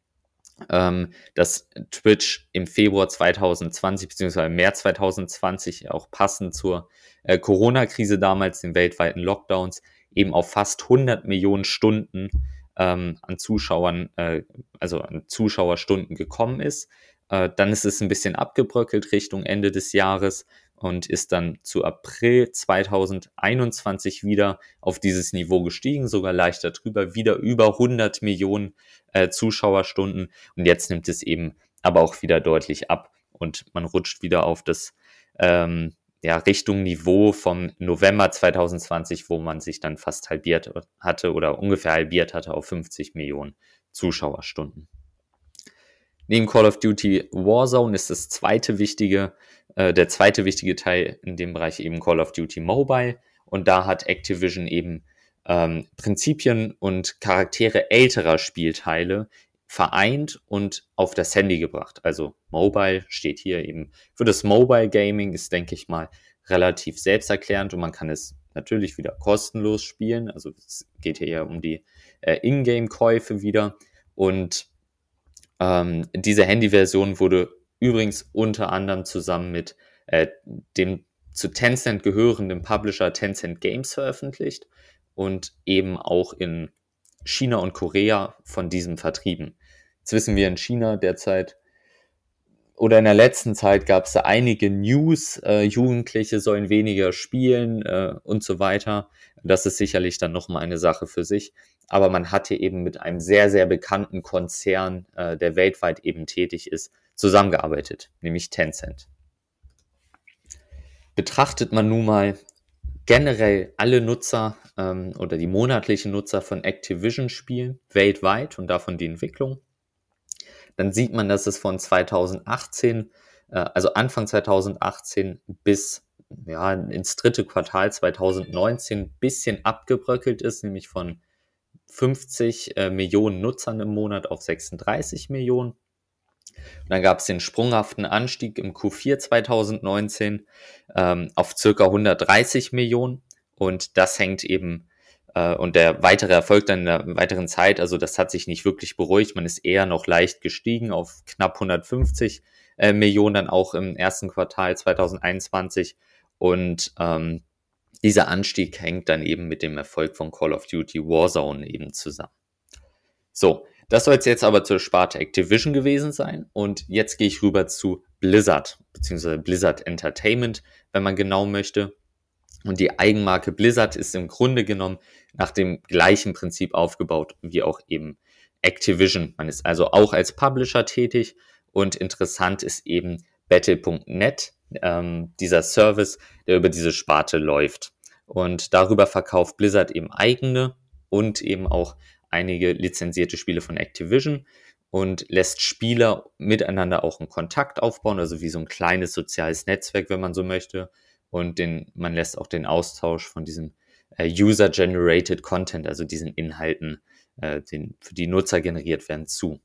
ähm, dass Twitch im Februar 2020 bzw. März 2020 auch passend zur äh, Corona-Krise damals, den weltweiten Lockdowns, eben auf fast 100 Millionen Stunden ähm, an Zuschauern, äh, also an Zuschauerstunden gekommen ist. Äh, dann ist es ein bisschen abgebröckelt Richtung Ende des Jahres und ist dann zu April 2021 wieder auf dieses Niveau gestiegen, sogar leichter drüber, wieder über 100 Millionen äh, Zuschauerstunden. Und jetzt nimmt es eben aber auch wieder deutlich ab und man rutscht wieder auf das ähm, ja, Richtung Niveau vom November 2020, wo man sich dann fast halbiert hatte oder ungefähr halbiert hatte auf 50 Millionen Zuschauerstunden. Neben Call of Duty Warzone ist das zweite wichtige, äh, der zweite wichtige Teil in dem Bereich eben Call of Duty Mobile. Und da hat Activision eben ähm, Prinzipien und Charaktere älterer Spielteile vereint und auf das Handy gebracht. Also Mobile steht hier eben für das Mobile Gaming, ist, denke ich mal, relativ selbsterklärend und man kann es natürlich wieder kostenlos spielen. Also es geht hier ja um die äh, Ingame-Käufe wieder. Und ähm, diese Handy-Version wurde übrigens unter anderem zusammen mit äh, dem zu Tencent gehörenden Publisher Tencent Games veröffentlicht und eben auch in China und Korea von diesem vertrieben. Jetzt wissen wir in China derzeit oder in der letzten Zeit gab es da einige News, äh, Jugendliche sollen weniger spielen äh, und so weiter. Das ist sicherlich dann nochmal eine Sache für sich. Aber man hatte eben mit einem sehr, sehr bekannten Konzern, äh, der weltweit eben tätig ist, zusammengearbeitet, nämlich Tencent. Betrachtet man nun mal generell alle Nutzer ähm, oder die monatlichen Nutzer von Activision-Spielen weltweit und davon die Entwicklung, dann sieht man, dass es von 2018, äh, also Anfang 2018 bis ja, ins dritte Quartal 2019 ein bisschen abgebröckelt ist, nämlich von 50 äh, Millionen Nutzern im Monat auf 36 Millionen. Und dann gab es den sprunghaften Anstieg im Q4 2019 ähm, auf circa 130 Millionen. Und das hängt eben und der weitere Erfolg dann in der weiteren Zeit, also das hat sich nicht wirklich beruhigt. Man ist eher noch leicht gestiegen auf knapp 150 äh, Millionen dann auch im ersten Quartal 2021. Und ähm, dieser Anstieg hängt dann eben mit dem Erfolg von Call of Duty Warzone eben zusammen. So, das soll jetzt aber zur Sparte Activision gewesen sein. Und jetzt gehe ich rüber zu Blizzard, beziehungsweise Blizzard Entertainment, wenn man genau möchte. Und die Eigenmarke Blizzard ist im Grunde genommen nach dem gleichen Prinzip aufgebaut wie auch eben Activision. Man ist also auch als Publisher tätig und interessant ist eben Battle.net, ähm, dieser Service, der über diese Sparte läuft. Und darüber verkauft Blizzard eben eigene und eben auch einige lizenzierte Spiele von Activision und lässt Spieler miteinander auch einen Kontakt aufbauen, also wie so ein kleines soziales Netzwerk, wenn man so möchte und den, man lässt auch den Austausch von diesem äh, User-Generated Content, also diesen Inhalten, äh, den für die Nutzer generiert werden, zu.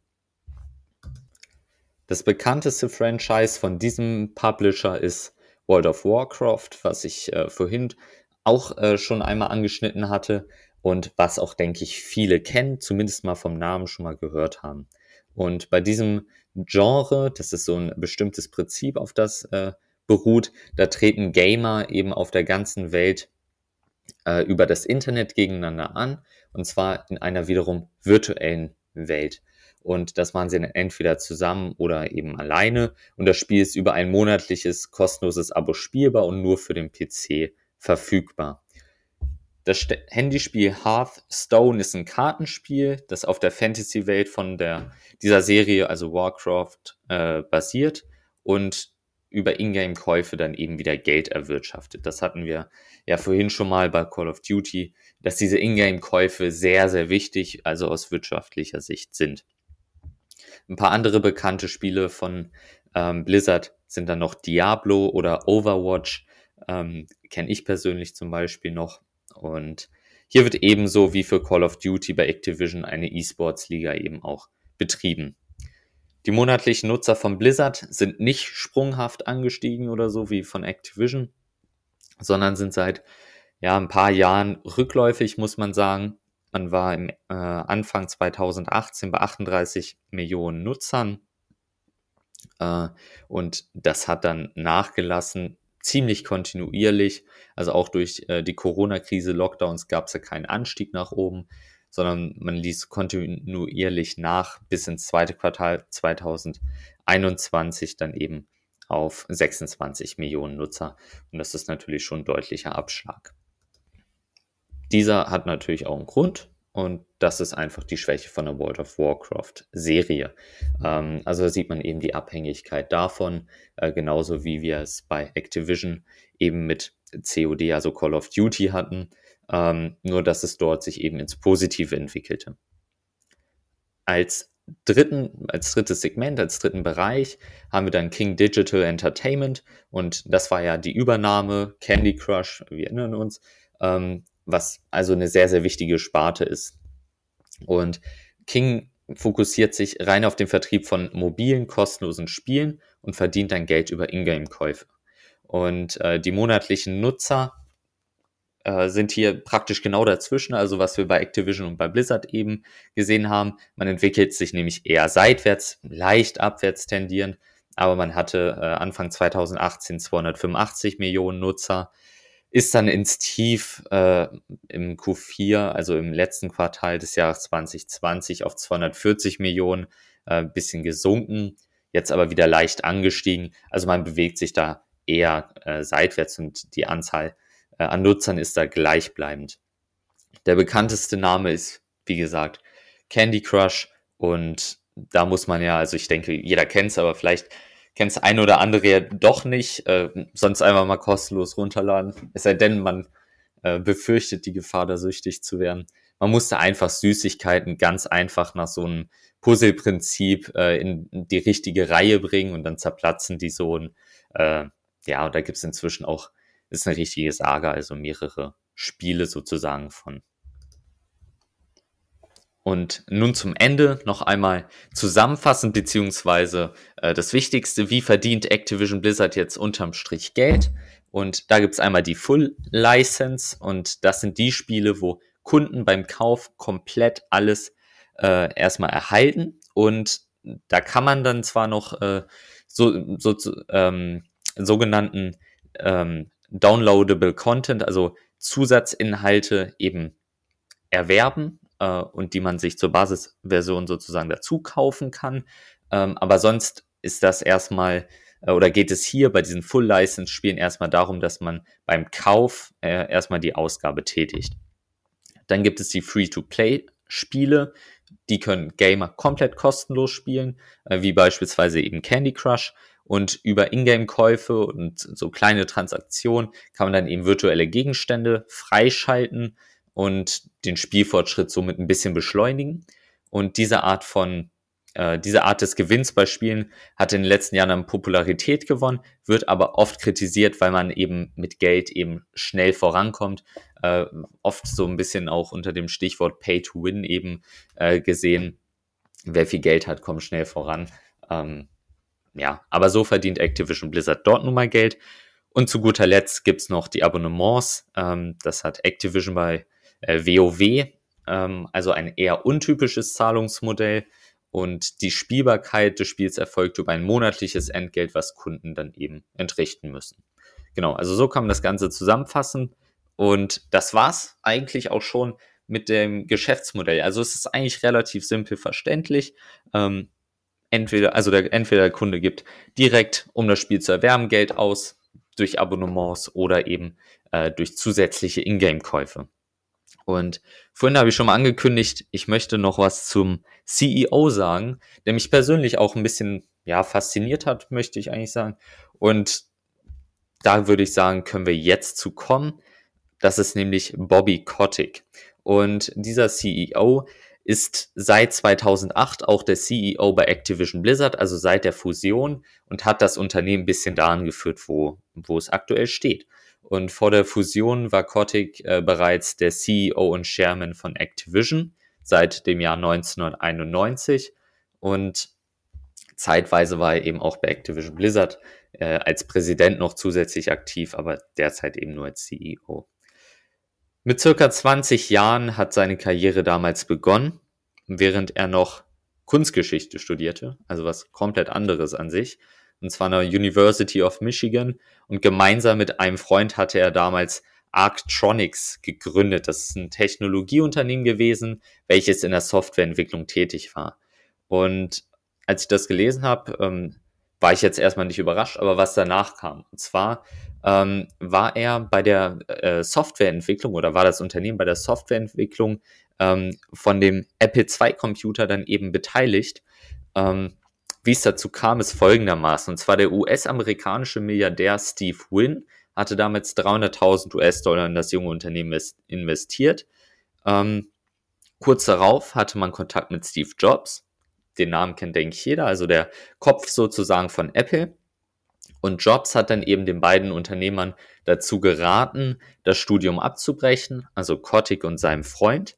Das bekannteste Franchise von diesem Publisher ist World of Warcraft, was ich äh, vorhin auch äh, schon einmal angeschnitten hatte und was auch, denke ich, viele kennen, zumindest mal vom Namen schon mal gehört haben. Und bei diesem Genre, das ist so ein bestimmtes Prinzip, auf das äh, beruht. Da treten Gamer eben auf der ganzen Welt äh, über das Internet gegeneinander an und zwar in einer wiederum virtuellen Welt. Und das machen sie dann entweder zusammen oder eben alleine. Und das Spiel ist über ein monatliches kostenloses Abo spielbar und nur für den PC verfügbar. Das Handyspiel Hearthstone ist ein Kartenspiel, das auf der Fantasy-Welt von der, dieser Serie, also Warcraft, äh, basiert und über Ingame-Käufe dann eben wieder Geld erwirtschaftet. Das hatten wir ja vorhin schon mal bei Call of Duty, dass diese Ingame-Käufe sehr, sehr wichtig, also aus wirtschaftlicher Sicht sind. Ein paar andere bekannte Spiele von ähm, Blizzard sind dann noch Diablo oder Overwatch, ähm, kenne ich persönlich zum Beispiel noch. Und hier wird ebenso wie für Call of Duty bei Activision eine E-Sports-Liga eben auch betrieben. Die monatlichen Nutzer von Blizzard sind nicht sprunghaft angestiegen oder so wie von Activision, sondern sind seit ja, ein paar Jahren rückläufig, muss man sagen. Man war im äh, Anfang 2018 bei 38 Millionen Nutzern äh, und das hat dann nachgelassen, ziemlich kontinuierlich. Also auch durch äh, die Corona-Krise, Lockdowns gab es ja keinen Anstieg nach oben sondern man ließ kontinuierlich nach bis ins zweite Quartal 2021 dann eben auf 26 Millionen Nutzer. Und das ist natürlich schon ein deutlicher Abschlag. Dieser hat natürlich auch einen Grund und das ist einfach die Schwäche von der World of Warcraft Serie. Ähm, also sieht man eben die Abhängigkeit davon, äh, genauso wie wir es bei Activision eben mit COD, also Call of Duty hatten ähm, nur dass es dort sich eben ins Positive entwickelte. Als dritten, als drittes Segment, als dritten Bereich haben wir dann King Digital Entertainment und das war ja die Übernahme Candy Crush, wir erinnern uns, ähm, was also eine sehr, sehr wichtige Sparte ist. Und King fokussiert sich rein auf den Vertrieb von mobilen, kostenlosen Spielen und verdient dann Geld über Ingame-Käufe. Und äh, die monatlichen Nutzer äh, sind hier praktisch genau dazwischen, also was wir bei Activision und bei Blizzard eben gesehen haben. Man entwickelt sich nämlich eher seitwärts, leicht abwärts tendierend, aber man hatte äh, Anfang 2018 285 Millionen Nutzer, ist dann ins Tief äh, im Q4, also im letzten Quartal des Jahres 2020 auf 240 Millionen, äh, bisschen gesunken. jetzt aber wieder leicht angestiegen. Also man bewegt sich da eher äh, seitwärts und die Anzahl äh, an Nutzern ist da gleichbleibend. Der bekannteste Name ist, wie gesagt, Candy Crush und da muss man ja, also ich denke, jeder kennt es, aber vielleicht kennt es ein oder andere ja doch nicht, äh, sonst einfach mal kostenlos runterladen. Es sei denn, man äh, befürchtet die Gefahr, da süchtig zu werden. Man musste einfach Süßigkeiten ganz einfach nach so einem Puzzleprinzip äh, in die richtige Reihe bringen und dann zerplatzen die so. Und, äh, ja, und da gibt's inzwischen auch, ist eine richtige Saga, also mehrere Spiele sozusagen von. Und nun zum Ende noch einmal zusammenfassend, beziehungsweise äh, das Wichtigste, wie verdient Activision Blizzard jetzt unterm Strich Geld? Und da gibt's einmal die Full License und das sind die Spiele, wo Kunden beim Kauf komplett alles äh, erstmal erhalten. Und da kann man dann zwar noch äh, so, so ähm, sogenannten ähm, Downloadable Content, also Zusatzinhalte eben erwerben äh, und die man sich zur Basisversion sozusagen dazu kaufen kann. Ähm, aber sonst ist das erstmal äh, oder geht es hier bei diesen Full License Spielen erstmal darum, dass man beim Kauf äh, erstmal die Ausgabe tätigt. Dann gibt es die Free-to-Play Spiele, die können Gamer komplett kostenlos spielen, äh, wie beispielsweise eben Candy Crush. Und über Ingame-Käufe und so kleine Transaktionen kann man dann eben virtuelle Gegenstände freischalten und den Spielfortschritt somit ein bisschen beschleunigen. Und diese Art von äh, diese Art des Gewinns bei Spielen hat in den letzten Jahren an Popularität gewonnen, wird aber oft kritisiert, weil man eben mit Geld eben schnell vorankommt. Äh, oft so ein bisschen auch unter dem Stichwort Pay to Win eben äh, gesehen. Wer viel Geld hat, kommt schnell voran. Ähm, ja, aber so verdient Activision Blizzard dort nun mal Geld. Und zu guter Letzt gibt's noch die Abonnements. Ähm, das hat Activision bei äh, WoW, ähm, also ein eher untypisches Zahlungsmodell. Und die Spielbarkeit des Spiels erfolgt über ein monatliches Entgelt, was Kunden dann eben entrichten müssen. Genau, also so kann man das Ganze zusammenfassen. Und das war's eigentlich auch schon mit dem Geschäftsmodell. Also es ist eigentlich relativ simpel verständlich. Ähm, entweder, also der, entweder der Kunde gibt direkt, um das Spiel zu erwärmen, Geld aus durch Abonnements oder eben äh, durch zusätzliche Ingame-Käufe. Und vorhin habe ich schon mal angekündigt, ich möchte noch was zum CEO sagen, der mich persönlich auch ein bisschen ja, fasziniert hat, möchte ich eigentlich sagen. Und da würde ich sagen, können wir jetzt zu kommen. Das ist nämlich Bobby Kotick. Und dieser CEO ist seit 2008 auch der CEO bei Activision Blizzard, also seit der Fusion und hat das Unternehmen ein bisschen daran geführt, wo, wo es aktuell steht. Und vor der Fusion war Kotick äh, bereits der CEO und Chairman von Activision seit dem Jahr 1991 und zeitweise war er eben auch bei Activision Blizzard äh, als Präsident noch zusätzlich aktiv, aber derzeit eben nur als CEO. Mit circa 20 Jahren hat seine Karriere damals begonnen, während er noch Kunstgeschichte studierte, also was komplett anderes an sich und zwar an der University of Michigan. Und gemeinsam mit einem Freund hatte er damals Arctronics gegründet. Das ist ein Technologieunternehmen gewesen, welches in der Softwareentwicklung tätig war. Und als ich das gelesen habe, ähm, war ich jetzt erstmal nicht überrascht, aber was danach kam. Und zwar ähm, war er bei der äh, Softwareentwicklung oder war das Unternehmen bei der Softwareentwicklung ähm, von dem Apple II Computer dann eben beteiligt. Ähm, wie es dazu kam, ist folgendermaßen. Und zwar der US-amerikanische Milliardär Steve Wynn hatte damals 300.000 US-Dollar in das junge Unternehmen investiert. Ähm, kurz darauf hatte man Kontakt mit Steve Jobs. Den Namen kennt, denke ich, jeder. Also der Kopf sozusagen von Apple. Und Jobs hat dann eben den beiden Unternehmern dazu geraten, das Studium abzubrechen, also Kotick und seinem Freund,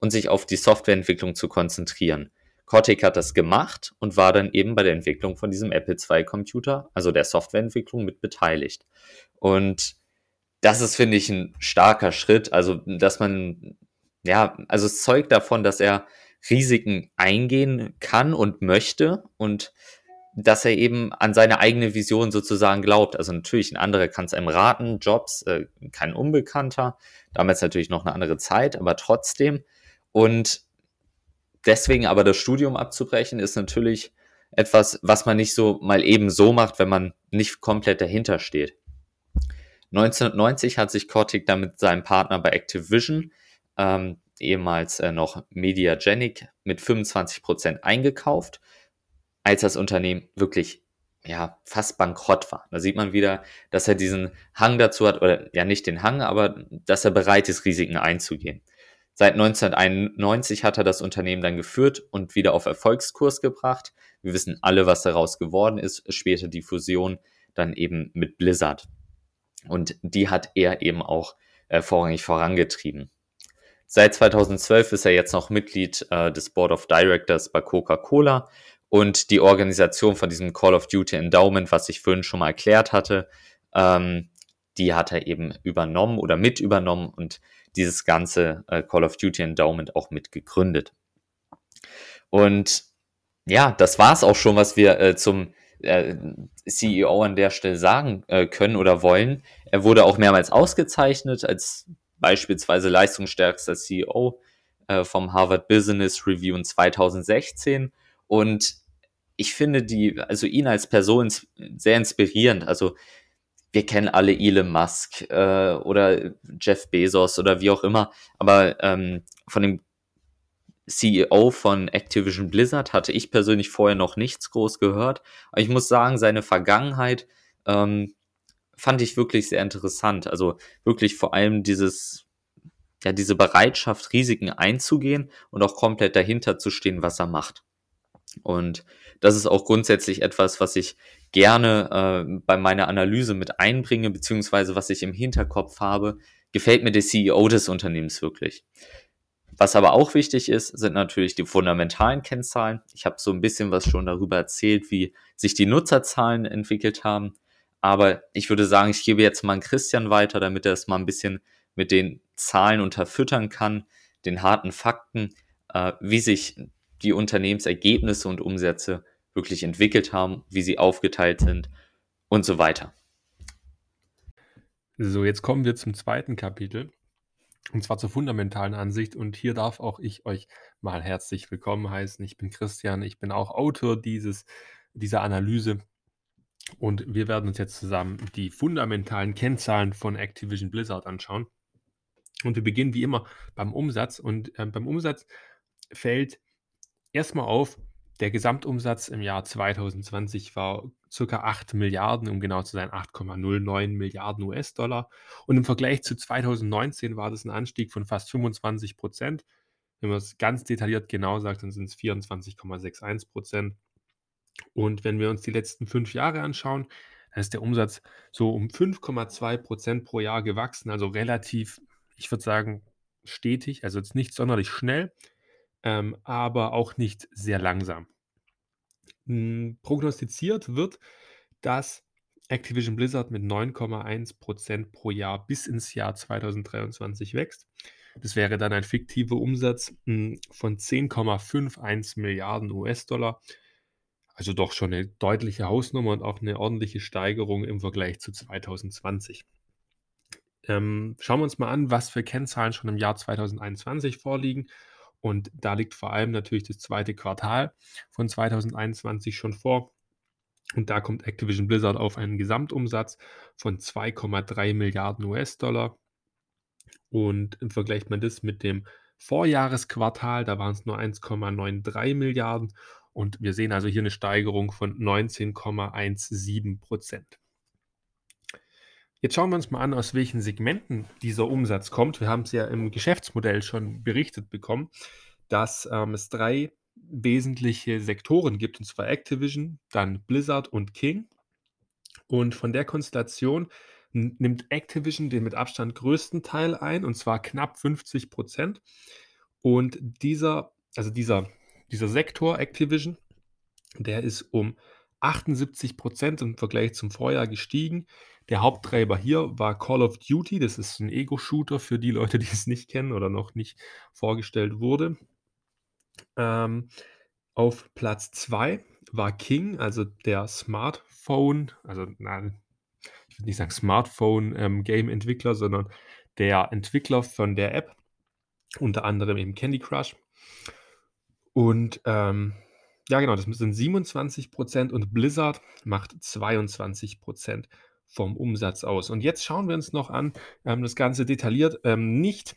und sich auf die Softwareentwicklung zu konzentrieren. Kotick hat das gemacht und war dann eben bei der Entwicklung von diesem Apple II Computer, also der Softwareentwicklung, mit beteiligt. Und das ist, finde ich, ein starker Schritt. Also, dass man, ja, also es zeugt davon, dass er Risiken eingehen kann und möchte und dass er eben an seine eigene Vision sozusagen glaubt. Also natürlich, ein anderer kann es einem raten, Jobs, äh, kein Unbekannter, damals natürlich noch eine andere Zeit, aber trotzdem. Und deswegen aber das Studium abzubrechen, ist natürlich etwas, was man nicht so mal eben so macht, wenn man nicht komplett dahinter steht. 1990 hat sich Kotick dann mit seinem Partner bei Activision, ähm, ehemals äh, noch Mediagenic, mit 25% eingekauft, als das Unternehmen wirklich ja, fast bankrott war. Da sieht man wieder, dass er diesen Hang dazu hat, oder ja nicht den Hang, aber dass er bereit ist, Risiken einzugehen. Seit 1991 hat er das Unternehmen dann geführt und wieder auf Erfolgskurs gebracht. Wir wissen alle, was daraus geworden ist. Später die Fusion dann eben mit Blizzard. Und die hat er eben auch äh, vorrangig vorangetrieben. Seit 2012 ist er jetzt noch Mitglied äh, des Board of Directors bei Coca-Cola und die Organisation von diesem Call of Duty Endowment, was ich vorhin schon mal erklärt hatte, ähm, die hat er eben übernommen oder mit übernommen und dieses ganze äh, Call of Duty Endowment auch mit gegründet. Und ja, das war es auch schon, was wir äh, zum äh, CEO an der Stelle sagen äh, können oder wollen. Er wurde auch mehrmals ausgezeichnet als beispielsweise leistungsstärkster CEO äh, vom Harvard Business Review in 2016. Und ich finde die, also ihn als Person sehr inspirierend. Also wir kennen alle Elon Musk äh, oder Jeff Bezos oder wie auch immer, aber ähm, von dem CEO von Activision Blizzard hatte ich persönlich vorher noch nichts groß gehört. Aber ich muss sagen, seine Vergangenheit ähm, fand ich wirklich sehr interessant. Also wirklich vor allem dieses, ja, diese Bereitschaft, Risiken einzugehen und auch komplett dahinter zu stehen, was er macht. Und das ist auch grundsätzlich etwas, was ich gerne äh, bei meiner Analyse mit einbringe, beziehungsweise was ich im Hinterkopf habe, gefällt mir der CEO des Unternehmens wirklich. Was aber auch wichtig ist, sind natürlich die fundamentalen Kennzahlen. Ich habe so ein bisschen was schon darüber erzählt, wie sich die Nutzerzahlen entwickelt haben. Aber ich würde sagen, ich gebe jetzt mal an Christian weiter, damit er es mal ein bisschen mit den Zahlen unterfüttern kann, den harten Fakten, äh, wie sich die Unternehmensergebnisse und Umsätze wirklich entwickelt haben, wie sie aufgeteilt sind und so weiter. So, jetzt kommen wir zum zweiten Kapitel. Und zwar zur fundamentalen Ansicht. Und hier darf auch ich euch mal herzlich willkommen heißen. Ich bin Christian, ich bin auch Autor dieses, dieser Analyse. Und wir werden uns jetzt zusammen die fundamentalen Kennzahlen von Activision Blizzard anschauen. Und wir beginnen wie immer beim Umsatz. Und äh, beim Umsatz fällt erstmal auf, der Gesamtumsatz im Jahr 2020 war ca. 8 Milliarden, um genau zu sein, 8,09 Milliarden US-Dollar. Und im Vergleich zu 2019 war das ein Anstieg von fast 25 Prozent. Wenn man es ganz detailliert genau sagt, dann sind es 24,61 Prozent. Und wenn wir uns die letzten fünf Jahre anschauen, dann ist der Umsatz so um 5,2 Prozent pro Jahr gewachsen, also relativ, ich würde sagen, stetig, also jetzt nicht sonderlich schnell ähm, aber auch nicht sehr langsam. Hm, prognostiziert wird, dass Activision Blizzard mit 9,1% pro Jahr bis ins Jahr 2023 wächst. Das wäre dann ein fiktiver Umsatz hm, von 10,51 Milliarden US-Dollar. Also doch schon eine deutliche Hausnummer und auch eine ordentliche Steigerung im Vergleich zu 2020. Ähm, schauen wir uns mal an, was für Kennzahlen schon im Jahr 2021 vorliegen und da liegt vor allem natürlich das zweite Quartal von 2021 schon vor. Und da kommt Activision Blizzard auf einen Gesamtumsatz von 2,3 Milliarden US-Dollar. Und vergleicht man das mit dem Vorjahresquartal, da waren es nur 1,93 Milliarden. Und wir sehen also hier eine Steigerung von 19,17 Prozent. Jetzt schauen wir uns mal an, aus welchen Segmenten dieser Umsatz kommt. Wir haben es ja im Geschäftsmodell schon berichtet bekommen, dass ähm, es drei wesentliche Sektoren gibt, und zwar Activision, dann Blizzard und King. Und von der Konstellation nimmt Activision den mit Abstand größten Teil ein, und zwar knapp 50 Prozent. Und dieser, also dieser, dieser Sektor Activision, der ist um 78 Prozent im Vergleich zum Vorjahr gestiegen. Der Haupttreiber hier war Call of Duty. Das ist ein Ego-Shooter für die Leute, die es nicht kennen oder noch nicht vorgestellt wurde. Ähm, auf Platz 2 war King, also der Smartphone, also nein, ich würde nicht sagen Smartphone-Game-Entwickler, ähm, sondern der Entwickler von der App, unter anderem eben Candy Crush. Und ähm, Ja, genau, das sind 27% und Blizzard macht 22 vom Umsatz aus. Und jetzt schauen wir uns noch an, ähm, das Ganze detailliert, ähm, nicht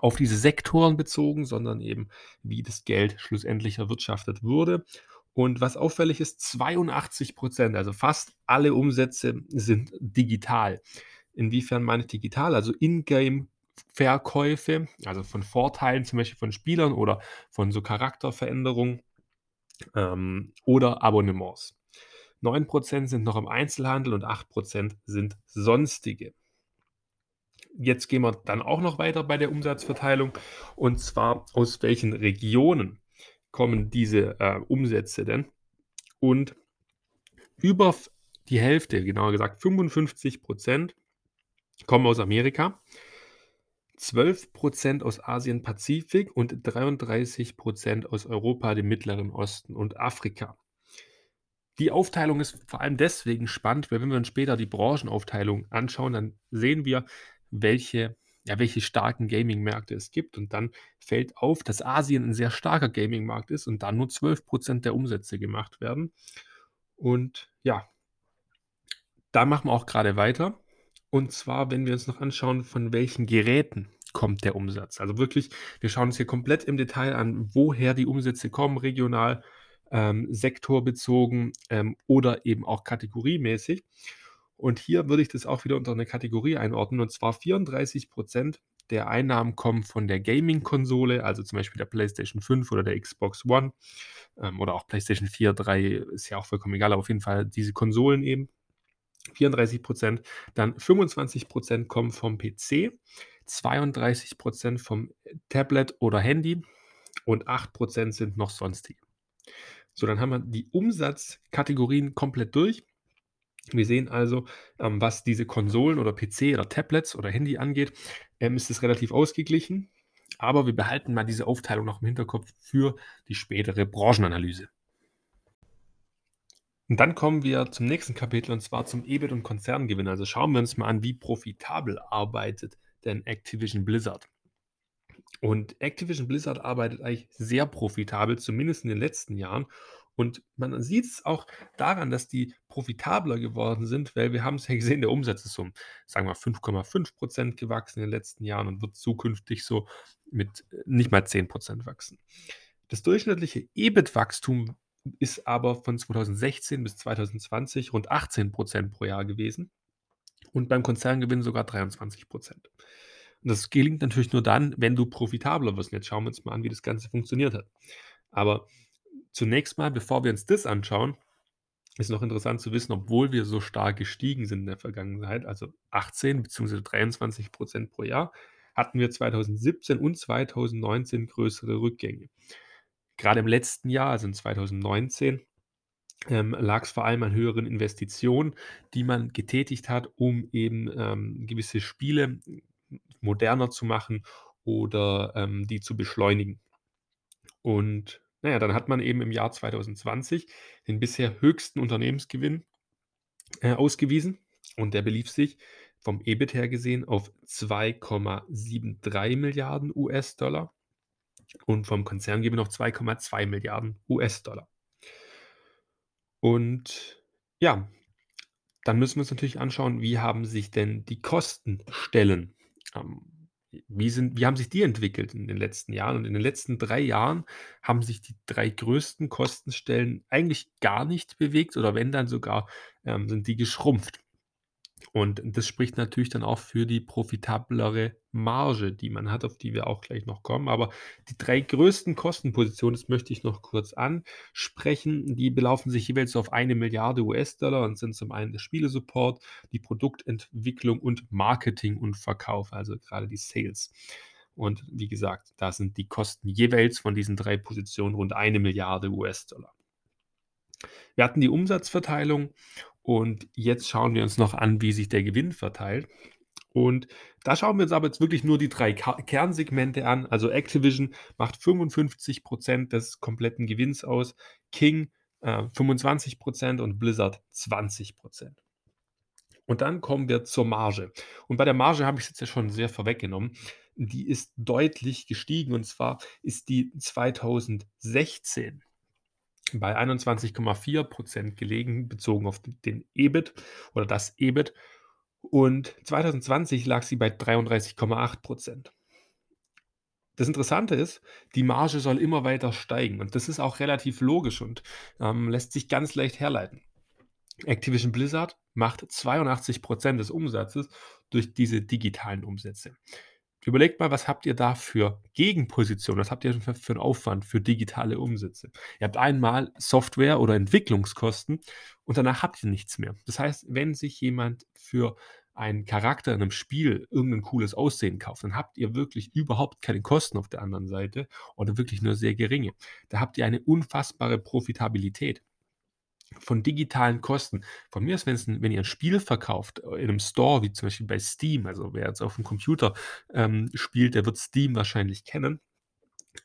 auf diese Sektoren bezogen, sondern eben, wie das Geld schlussendlich erwirtschaftet wurde. Und was auffällig ist, 82% also fast alle Umsätze sind digital. Inwiefern meine ich digital? Also In-Game-Verkäufe, also von Vorteilen zum Beispiel von Spielern oder von so Charakterveränderungen ähm, oder Abonnements. 9% sind noch im Einzelhandel und 8% sind sonstige. Jetzt gehen wir dann auch noch weiter bei der Umsatzverteilung und zwar aus welchen Regionen kommen diese äh, Umsätze denn? Und über die Hälfte, genauer gesagt 55% kommen aus Amerika, 12% aus Asien-Pazifik und 33% aus Europa, dem Mittleren Osten und Afrika. Die Aufteilung ist vor allem deswegen spannend, weil wenn wir uns später die Branchenaufteilung anschauen, dann sehen wir, welche, ja, welche starken Gaming-Märkte es gibt. Und dann fällt auf, dass Asien ein sehr starker Gaming-Markt ist und da nur 12% der Umsätze gemacht werden. Und ja, da machen wir auch gerade weiter. Und zwar, wenn wir uns noch anschauen, von welchen Geräten kommt der Umsatz. Also wirklich, wir schauen uns hier komplett im Detail an, woher die Umsätze kommen, regional, ähm, sektorbezogen ähm, oder eben auch kategoriemäßig. Und hier würde ich das auch wieder unter eine Kategorie einordnen, und zwar 34% der Einnahmen kommen von der Gaming-Konsole, also zum Beispiel der PlayStation 5 oder der Xbox One ähm, oder auch PlayStation 4, 3, ist ja auch vollkommen egal, aber auf jeden Fall diese Konsolen eben. 34% Dann 25% kommen vom PC, 32% vom Tablet oder Handy und 8% sind noch sonstige. So, dann haben wir die Umsatzkategorien komplett durch. Wir sehen also, ähm, was diese Konsolen oder PC oder Tablets oder Handy angeht, ähm, ist es relativ ausgeglichen. Aber wir behalten mal diese Aufteilung noch im Hinterkopf für die spätere Branchenanalyse. Und dann kommen wir zum nächsten Kapitel und zwar zum EBIT und Konzerngewinn. Also schauen wir uns mal an, wie profitabel arbeitet denn Activision Blizzard. Und Activision Blizzard arbeitet eigentlich sehr profitabel, zumindest in den letzten Jahren. Und man sieht es auch daran, dass die profitabler geworden sind, weil wir haben es ja gesehen, der Umsatz ist um, sagen wir, 5,5% gewachsen in den letzten Jahren und wird zukünftig so mit äh, nicht mal 10% wachsen. Das durchschnittliche EBIT-Wachstum ist aber von 2016 bis 2020 rund 18% pro Jahr gewesen und beim Konzerngewinn sogar 23 Prozent. Und das gelingt natürlich nur dann, wenn du profitabler wirst. Jetzt schauen wir uns mal an, wie das Ganze funktioniert hat. Aber zunächst mal, bevor wir uns das anschauen, ist noch interessant zu wissen, obwohl wir so stark gestiegen sind in der Vergangenheit, also 18 bzw. 23 Prozent pro Jahr, hatten wir 2017 und 2019 größere Rückgänge. Gerade im letzten Jahr, also in 2019, ähm, lag es vor allem an höheren Investitionen, die man getätigt hat, um eben ähm, gewisse Spiele moderner zu machen oder ähm, die zu beschleunigen. Und naja, dann hat man eben im Jahr 2020 den bisher höchsten Unternehmensgewinn äh, ausgewiesen und der belief sich vom EBIT her gesehen auf 2,73 Milliarden US-Dollar und vom Konzerngewinn auf 2,2 Milliarden US-Dollar. Und ja, dann müssen wir uns natürlich anschauen, wie haben sich denn die Kostenstellen wie, sind, wie haben sich die entwickelt in den letzten Jahren? Und in den letzten drei Jahren haben sich die drei größten Kostenstellen eigentlich gar nicht bewegt oder wenn dann sogar ähm, sind die geschrumpft. Und das spricht natürlich dann auch für die profitablere Marge, die man hat, auf die wir auch gleich noch kommen. Aber die drei größten Kostenpositionen, das möchte ich noch kurz ansprechen, die belaufen sich jeweils auf eine Milliarde US-Dollar und sind zum einen der Spielesupport, die Produktentwicklung und Marketing und Verkauf, also gerade die Sales. Und wie gesagt, da sind die Kosten jeweils von diesen drei Positionen rund eine Milliarde US-Dollar. Wir hatten die Umsatzverteilung und jetzt schauen wir uns noch an, wie sich der Gewinn verteilt. Und da schauen wir uns aber jetzt wirklich nur die drei Kernsegmente an. Also Activision macht 55% des kompletten Gewinns aus, King äh, 25% und Blizzard 20%. Und dann kommen wir zur Marge. Und bei der Marge habe ich es jetzt ja schon sehr vorweggenommen. Die ist deutlich gestiegen und zwar ist die 2016 bei 21,4% gelegen, bezogen auf den EBIT oder das EBIT. Und 2020 lag sie bei 33,8%. Das Interessante ist, die Marge soll immer weiter steigen und das ist auch relativ logisch und ähm, lässt sich ganz leicht herleiten. Activision Blizzard macht 82% des Umsatzes durch diese digitalen Umsätze. Überlegt mal, was habt ihr da für Gegenpositionen? Was habt ihr für, für einen Aufwand für digitale Umsätze? Ihr habt einmal Software oder Entwicklungskosten und danach habt ihr nichts mehr. Das heißt, wenn sich jemand für einen Charakter in einem Spiel irgendein cooles Aussehen kauft, dann habt ihr wirklich überhaupt keine Kosten auf der anderen Seite oder wirklich nur sehr geringe. Da habt ihr eine unfassbare Profitabilität von digitalen Kosten. Von mir aus, wenn ihr ein Spiel verkauft äh, in einem Store, wie zum Beispiel bei Steam, also wer jetzt auf dem Computer ähm, spielt, der wird Steam wahrscheinlich kennen.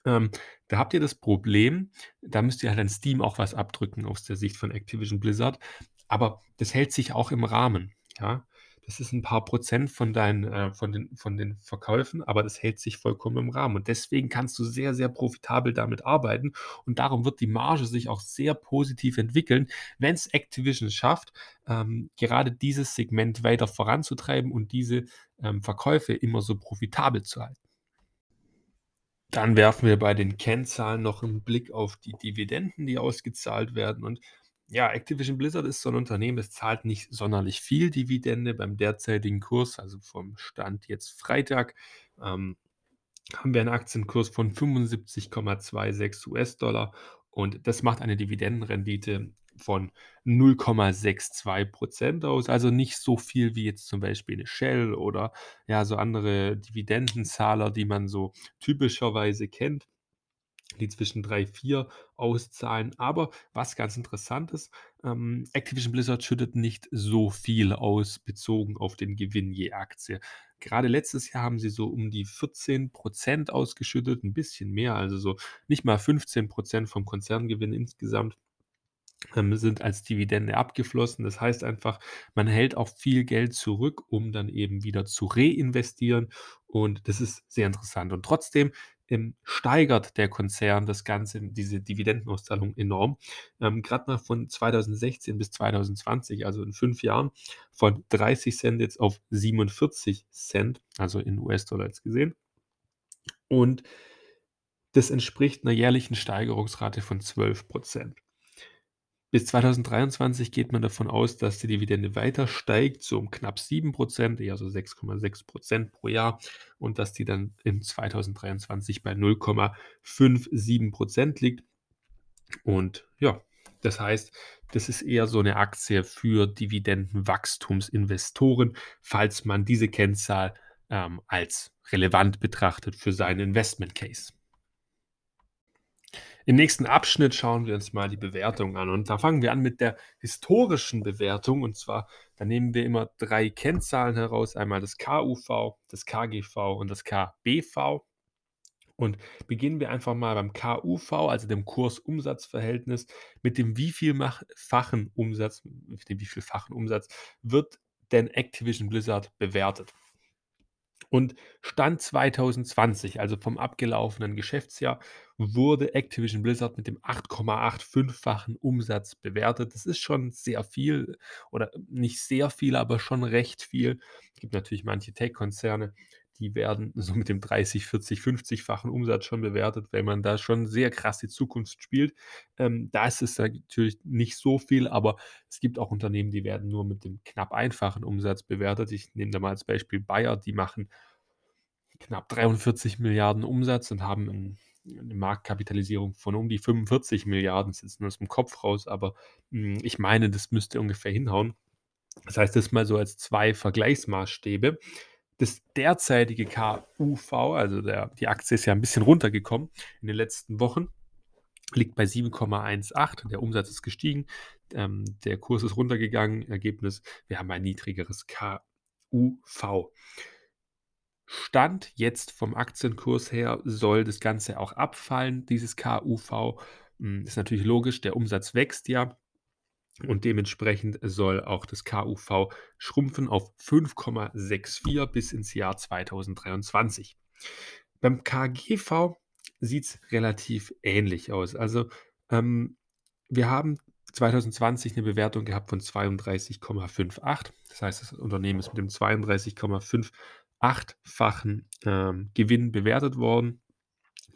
Ähm, da habt ihr das Problem, da müsst ihr halt an Steam auch was abdrücken aus der Sicht von Activision Blizzard. Aber das hält sich auch im Rahmen. Ja? Das ist ein paar Prozent von deinen, äh, von den, von den Verkäufen, aber das hält sich vollkommen im Rahmen. Und deswegen kannst du sehr, sehr profitabel damit arbeiten. Und darum wird die Marge sich auch sehr positiv entwickeln, wenn es Activision schafft, ähm, gerade dieses Segment weiter voranzutreiben und diese ähm, Verkäufe immer so profitabel zu halten. Dann werfen wir bei den Kennzahlen noch einen Blick auf die Dividenden, die ausgezahlt werden. Und ja, Activision Blizzard ist so ein Unternehmen, das zahlt nicht sonderlich viel Dividende beim derzeitigen Kurs, also vom Stand jetzt Freitag, ähm, haben wir einen Aktienkurs von 75,26 US-Dollar und das macht eine Dividendenrendite von 0,62% aus. Also nicht so viel wie jetzt zum Beispiel eine Shell oder ja, so andere Dividendenzahler, die man so typischerweise kennt die zwischen 3, 4 auszahlen. Aber was ganz interessant ist, ähm, Activision Blizzard schüttet nicht so viel aus, bezogen auf den Gewinn je Aktie. Gerade letztes Jahr haben sie so um die 14% ausgeschüttet, ein bisschen mehr, also so nicht mal 15% vom Konzerngewinn insgesamt ähm, sind als Dividende abgeflossen. Das heißt einfach, man hält auch viel Geld zurück, um dann eben wieder zu reinvestieren. Und das ist sehr interessant. Und trotzdem ähm, steigert der Konzern das Ganze, diese Dividendenauszahlung enorm. Ähm, Gerade mal von 2016 bis 2020, also in fünf Jahren, von 30 Cent jetzt auf 47 Cent, also in US-Dollar jetzt gesehen. Und das entspricht einer jährlichen Steigerungsrate von 12 Prozent. Bis 2023 geht man davon aus, dass die Dividende weiter steigt, so um knapp 7%, eher so 6,6% pro Jahr und dass die dann in 2023 bei 0,57% liegt. Und ja, das heißt, das ist eher so eine Aktie für Dividendenwachstumsinvestoren, falls man diese Kennzahl ähm, als relevant betrachtet für seinen Investment Case. Im nächsten Abschnitt schauen wir uns mal die Bewertung an. Und da fangen wir an mit der historischen Bewertung. Und zwar, da nehmen wir immer drei Kennzahlen heraus. Einmal das KUV, das KGV und das KBV. Und beginnen wir einfach mal beim KUV, also dem Kursumsatzverhältnis, mit dem wievielfachen Umsatz, mit dem wievielfachen Umsatz wird denn Activision Blizzard bewertet. Und Stand 2020, also vom abgelaufenen Geschäftsjahr, wurde Activision Blizzard mit dem 8,85-fachen Umsatz bewertet. Das ist schon sehr viel oder nicht sehr viel, aber schon recht viel. Es gibt natürlich manche Tech-Konzerne, die werden so mit dem 30, 40, 50-fachen Umsatz schon bewertet, weil man da schon sehr krass die Zukunft spielt. Ähm, da ist es natürlich nicht so viel, aber es gibt auch Unternehmen, die werden nur mit dem knapp einfachen Umsatz bewertet. Ich nehme da mal als Beispiel Bayer, die machen knapp 43 Milliarden Umsatz und haben ein, eine Marktkapitalisierung von um die 45 Milliarden. Das ist nur aus dem Kopf raus, aber mh, hm, ich meine, das müsste ungefähr hinhauen. Das heißt, das mal so als zwei Vergleichsmaßstäbe. Das derzeitige KUV, also der, die Aktie ist ja ein bisschen runtergekommen in den letzten Wochen, liegt bei 7,18. Der Umsatz ist gestiegen, ähm, der Kurs ist runtergegangen. Ergebnis, wir haben ein niedrigeres KUV. Stand jetzt vom Aktienkurs her soll das Ganze auch abfallen, dieses KUV. Hm, ist natürlich logisch, der Umsatz wächst ja. Und dementsprechend soll auch das KUV schrumpfen auf 5,64 bis ins Jahr 2023. Beim KGV sieht es relativ ähnlich aus. Also ähm, wir haben 2020 eine Bewertung gehabt von 32,58. Das heißt, das Unternehmen ist mit dem 32,58-fachen ähm, Gewinn bewertet worden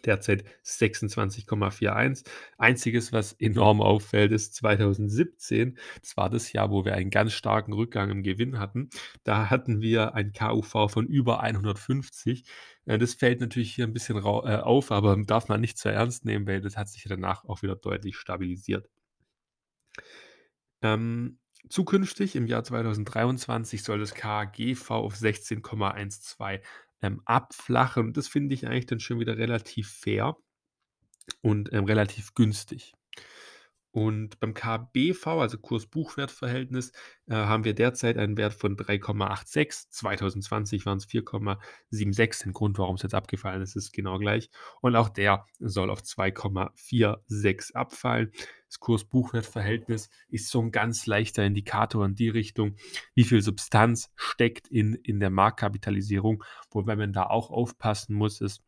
derzeit 26,41. Einziges, was enorm auffällt, ist 2017. Das war das Jahr, wo wir einen ganz starken Rückgang im Gewinn hatten. Da hatten wir ein KUV von über 150. Äh, das fällt natürlich hier ein bisschen äh, auf, aber darf man nicht zu ernst nehmen, weil das hat sich danach auch wieder deutlich stabilisiert. Ähm, zukünftig im Jahr 2023 soll das KGV auf 16,12 ähm, abflachen. Das finde ich eigentlich dann schon wieder relativ fair und ähm, relativ günstig. Und beim KBV, also Kurs-Buchwert-Verhältnis, äh, haben wir derzeit einen Wert von 3,86. 2020 waren es 4,76. Den Grund, warum es jetzt abgefallen ist, ist genau gleich. Und auch der soll auf 2,46 abfallen. Das Kurs-Buchwert-Verhältnis ist so ein ganz leichter Indikator in die Richtung, wie viel Substanz steckt in, in der Marktkapitalisierung. Wobei man da auch aufpassen muss, ist,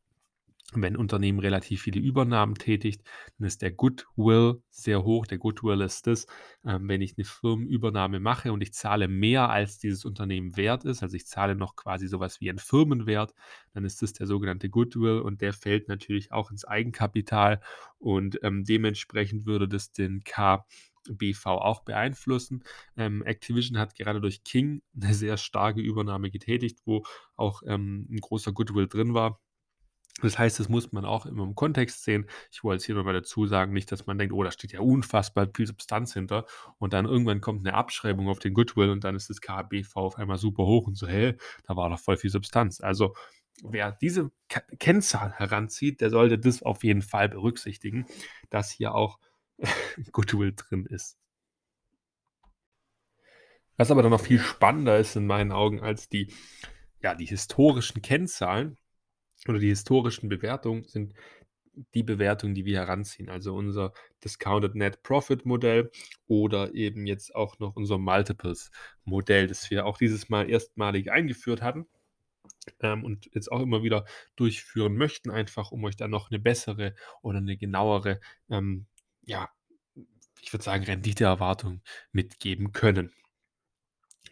wenn ein Unternehmen relativ viele Übernahmen tätigt, dann ist der Goodwill sehr hoch. Der Goodwill ist das, ähm, wenn ich eine Firmenübernahme mache und ich zahle mehr, als dieses Unternehmen wert ist, also ich zahle noch quasi sowas wie einen Firmenwert, dann ist das der sogenannte Goodwill und der fällt natürlich auch ins Eigenkapital und ähm, dementsprechend würde das den KBV auch beeinflussen. Ähm, Activision hat gerade durch King eine sehr starke Übernahme getätigt, wo auch ähm, ein großer Goodwill drin war. Das heißt, das muss man auch immer im Kontext sehen. Ich wollte es hier nochmal dazu sagen, nicht, dass man denkt, oh, da steht ja unfassbar viel Substanz hinter und dann irgendwann kommt eine Abschreibung auf den Goodwill und dann ist das KBV auf einmal super hoch und so, hey, da war doch voll viel Substanz. Also wer diese Kennzahl heranzieht, der sollte das auf jeden Fall berücksichtigen, dass hier auch Goodwill drin ist. Was aber dann noch viel spannender ist in meinen Augen als die, ja, die historischen Kennzahlen, oder die historischen Bewertungen sind die Bewertungen, die wir heranziehen. Also unser Discounted Net Profit Modell oder eben jetzt auch noch unser Multiples Modell, das wir auch dieses Mal erstmalig eingeführt hatten ähm, und jetzt auch immer wieder durchführen möchten, einfach um euch dann noch eine bessere oder eine genauere, ähm, ja, ich würde sagen, Renditeerwartung mitgeben können.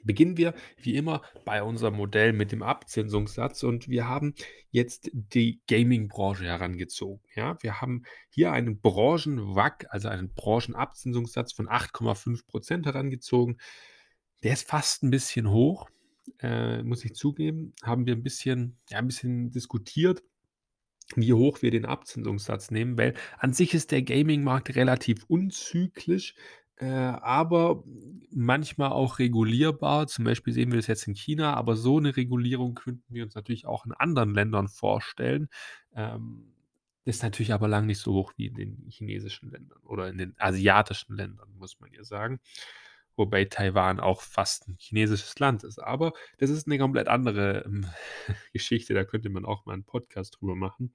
Beginnen wir wie immer bei unserem Modell mit dem Abzinsungssatz und wir haben jetzt die Gaming-Branche herangezogen. Ja, wir haben hier einen Branchen-WAC, also einen Branchenabzinsungssatz von 8,5% herangezogen. Der ist fast ein bisschen hoch, äh, muss ich zugeben. Haben wir ein bisschen, ja, ein bisschen diskutiert wie hoch wir den Abzinsungssatz nehmen, weil an sich ist der Gaming-Markt relativ unzyklisch. Äh, aber manchmal auch regulierbar. Zum Beispiel sehen wir das jetzt in China, aber so eine Regulierung könnten wir uns natürlich auch in anderen Ländern vorstellen. Ähm, ist natürlich aber lang nicht so hoch wie in den chinesischen Ländern oder in den asiatischen Ländern, muss man ja sagen. Wobei Taiwan auch fast ein chinesisches Land ist. Aber das ist eine komplett andere ähm, Geschichte. Da könnte man auch mal einen Podcast drüber machen.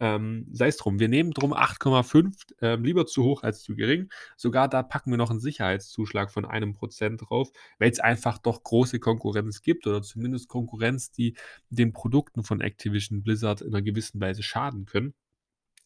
Ähm, Sei es drum, wir nehmen drum 8,5, ähm, lieber zu hoch als zu gering. Sogar da packen wir noch einen Sicherheitszuschlag von einem Prozent drauf, weil es einfach doch große Konkurrenz gibt oder zumindest Konkurrenz, die den Produkten von Activision Blizzard in einer gewissen Weise schaden können.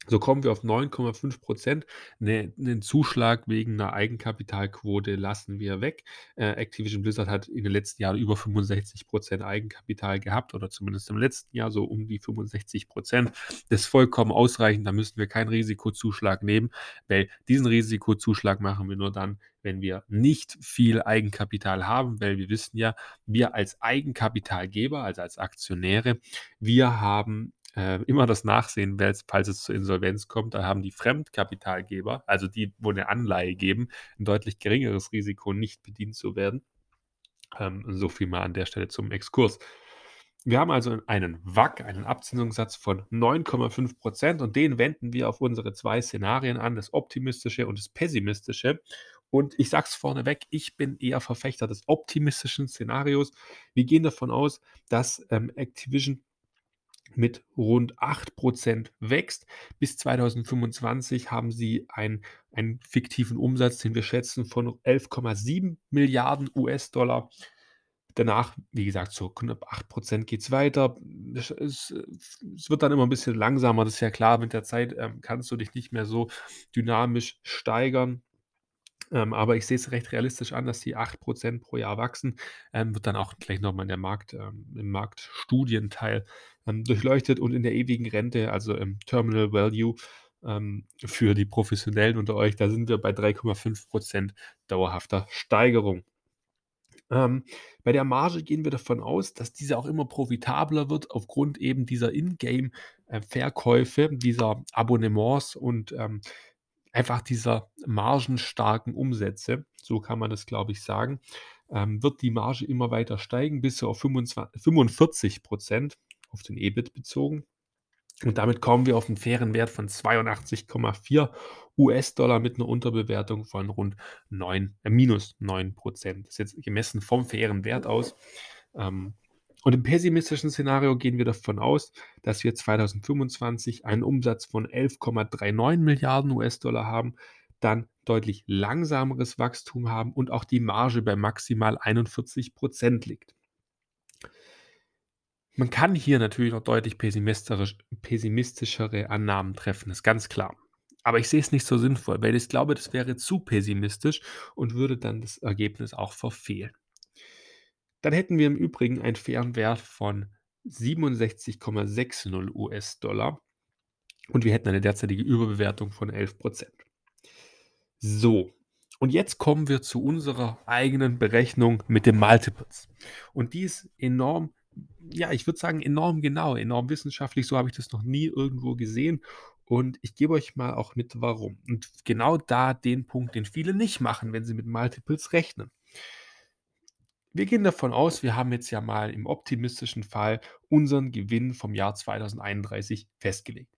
So kommen wir auf 9,5 Prozent. Ne, einen Zuschlag wegen einer Eigenkapitalquote lassen wir weg. Äh, Activision Blizzard hat in den letzten Jahren über 65 Prozent Eigenkapital gehabt oder zumindest im letzten Jahr so um die 65 Prozent. Das ist vollkommen ausreichend. Da müssen wir keinen Risikozuschlag nehmen, weil diesen Risikozuschlag machen wir nur dann, wenn wir nicht viel Eigenkapital haben, weil wir wissen ja, wir als Eigenkapitalgeber, also als Aktionäre, wir haben äh, immer das Nachsehen, falls es zur Insolvenz kommt. Da haben die Fremdkapitalgeber, also die, wo eine Anleihe geben, ein deutlich geringeres Risiko, nicht bedient zu werden. Ähm, so viel mal an der Stelle zum Exkurs. Wir haben also einen WAC, einen Abzinsungssatz von 9,5 Prozent und den wenden wir auf unsere zwei Szenarien an, das optimistische und das pessimistische. Und ich sage es vorneweg, ich bin eher Verfechter des optimistischen Szenarios. Wir gehen davon aus, dass ähm, Activision mit rund 8% wächst. Bis 2025 haben sie ein, einen fiktiven Umsatz, den wir schätzen, von 11,7 Milliarden US-Dollar. Danach, wie gesagt, so knapp 8% geht es weiter. Es, wird dann immer ein bisschen langsamer, das ist ja klar. Mit der Zeit ähm, kannst du dich nicht mehr so dynamisch steigern. Ähm, aber ich sehe es recht realistisch an, dass die 8% pro Jahr wachsen. Ähm, wird dann auch gleich nochmal der Markt, ähm, im Marktstudienteil durchleuchtet und in der ewigen Rente, also im Terminal Value ähm, für die Professionellen unter euch, da sind wir bei 3,5% dauerhafter Steigerung. Ähm, bei der Marge gehen wir davon aus, dass diese auch immer profitabler wird aufgrund eben dieser Ingame-Verkäufe, äh, dieser Abonnements und ähm, einfach dieser margenstarken Umsätze, so kann man das, glaube ich, sagen, ähm, wird die Marge immer weiter steigen, bis auf 25, 45 Prozent auf den EBIT bezogen. Und damit kommen wir auf einen fairen Wert von 82,4 US-Dollar mit einer Unterbewertung von rund 9, äh, minus 9 Prozent. Das ist jetzt gemessen vom fairen Wert aus. Ähm, und im pessimistischen Szenario gehen wir davon aus, dass wir 2025 einen Umsatz von 11,39 Milliarden US-Dollar haben, dann deutlich langsameres Wachstum haben und auch die Marge bei maximal 41 Prozent liegt. Man kann hier natürlich noch deutlich pessimistisch, pessimistischere Annahmen treffen, ist ganz klar. Aber ich sehe es nicht so sinnvoll, weil ich glaube, das wäre zu pessimistisch und würde dann das Ergebnis auch verfehlen. Dann hätten wir im Übrigen einen fairen Wert von 67,60 US-Dollar und wir hätten eine derzeitige Überbewertung von 11%. So, und jetzt kommen wir zu unserer eigenen Berechnung mit den Multiples. Und die ist enorm, ja, ich würde sagen, enorm genau, enorm wissenschaftlich. So habe ich das noch nie irgendwo gesehen. Und ich gebe euch mal auch mit, warum. Und genau da den Punkt, den viele nicht machen, wenn sie mit Multiples rechnen. Wir gehen davon aus, wir haben jetzt ja mal im optimistischen Fall unseren Gewinn vom Jahr 2031 festgelegt.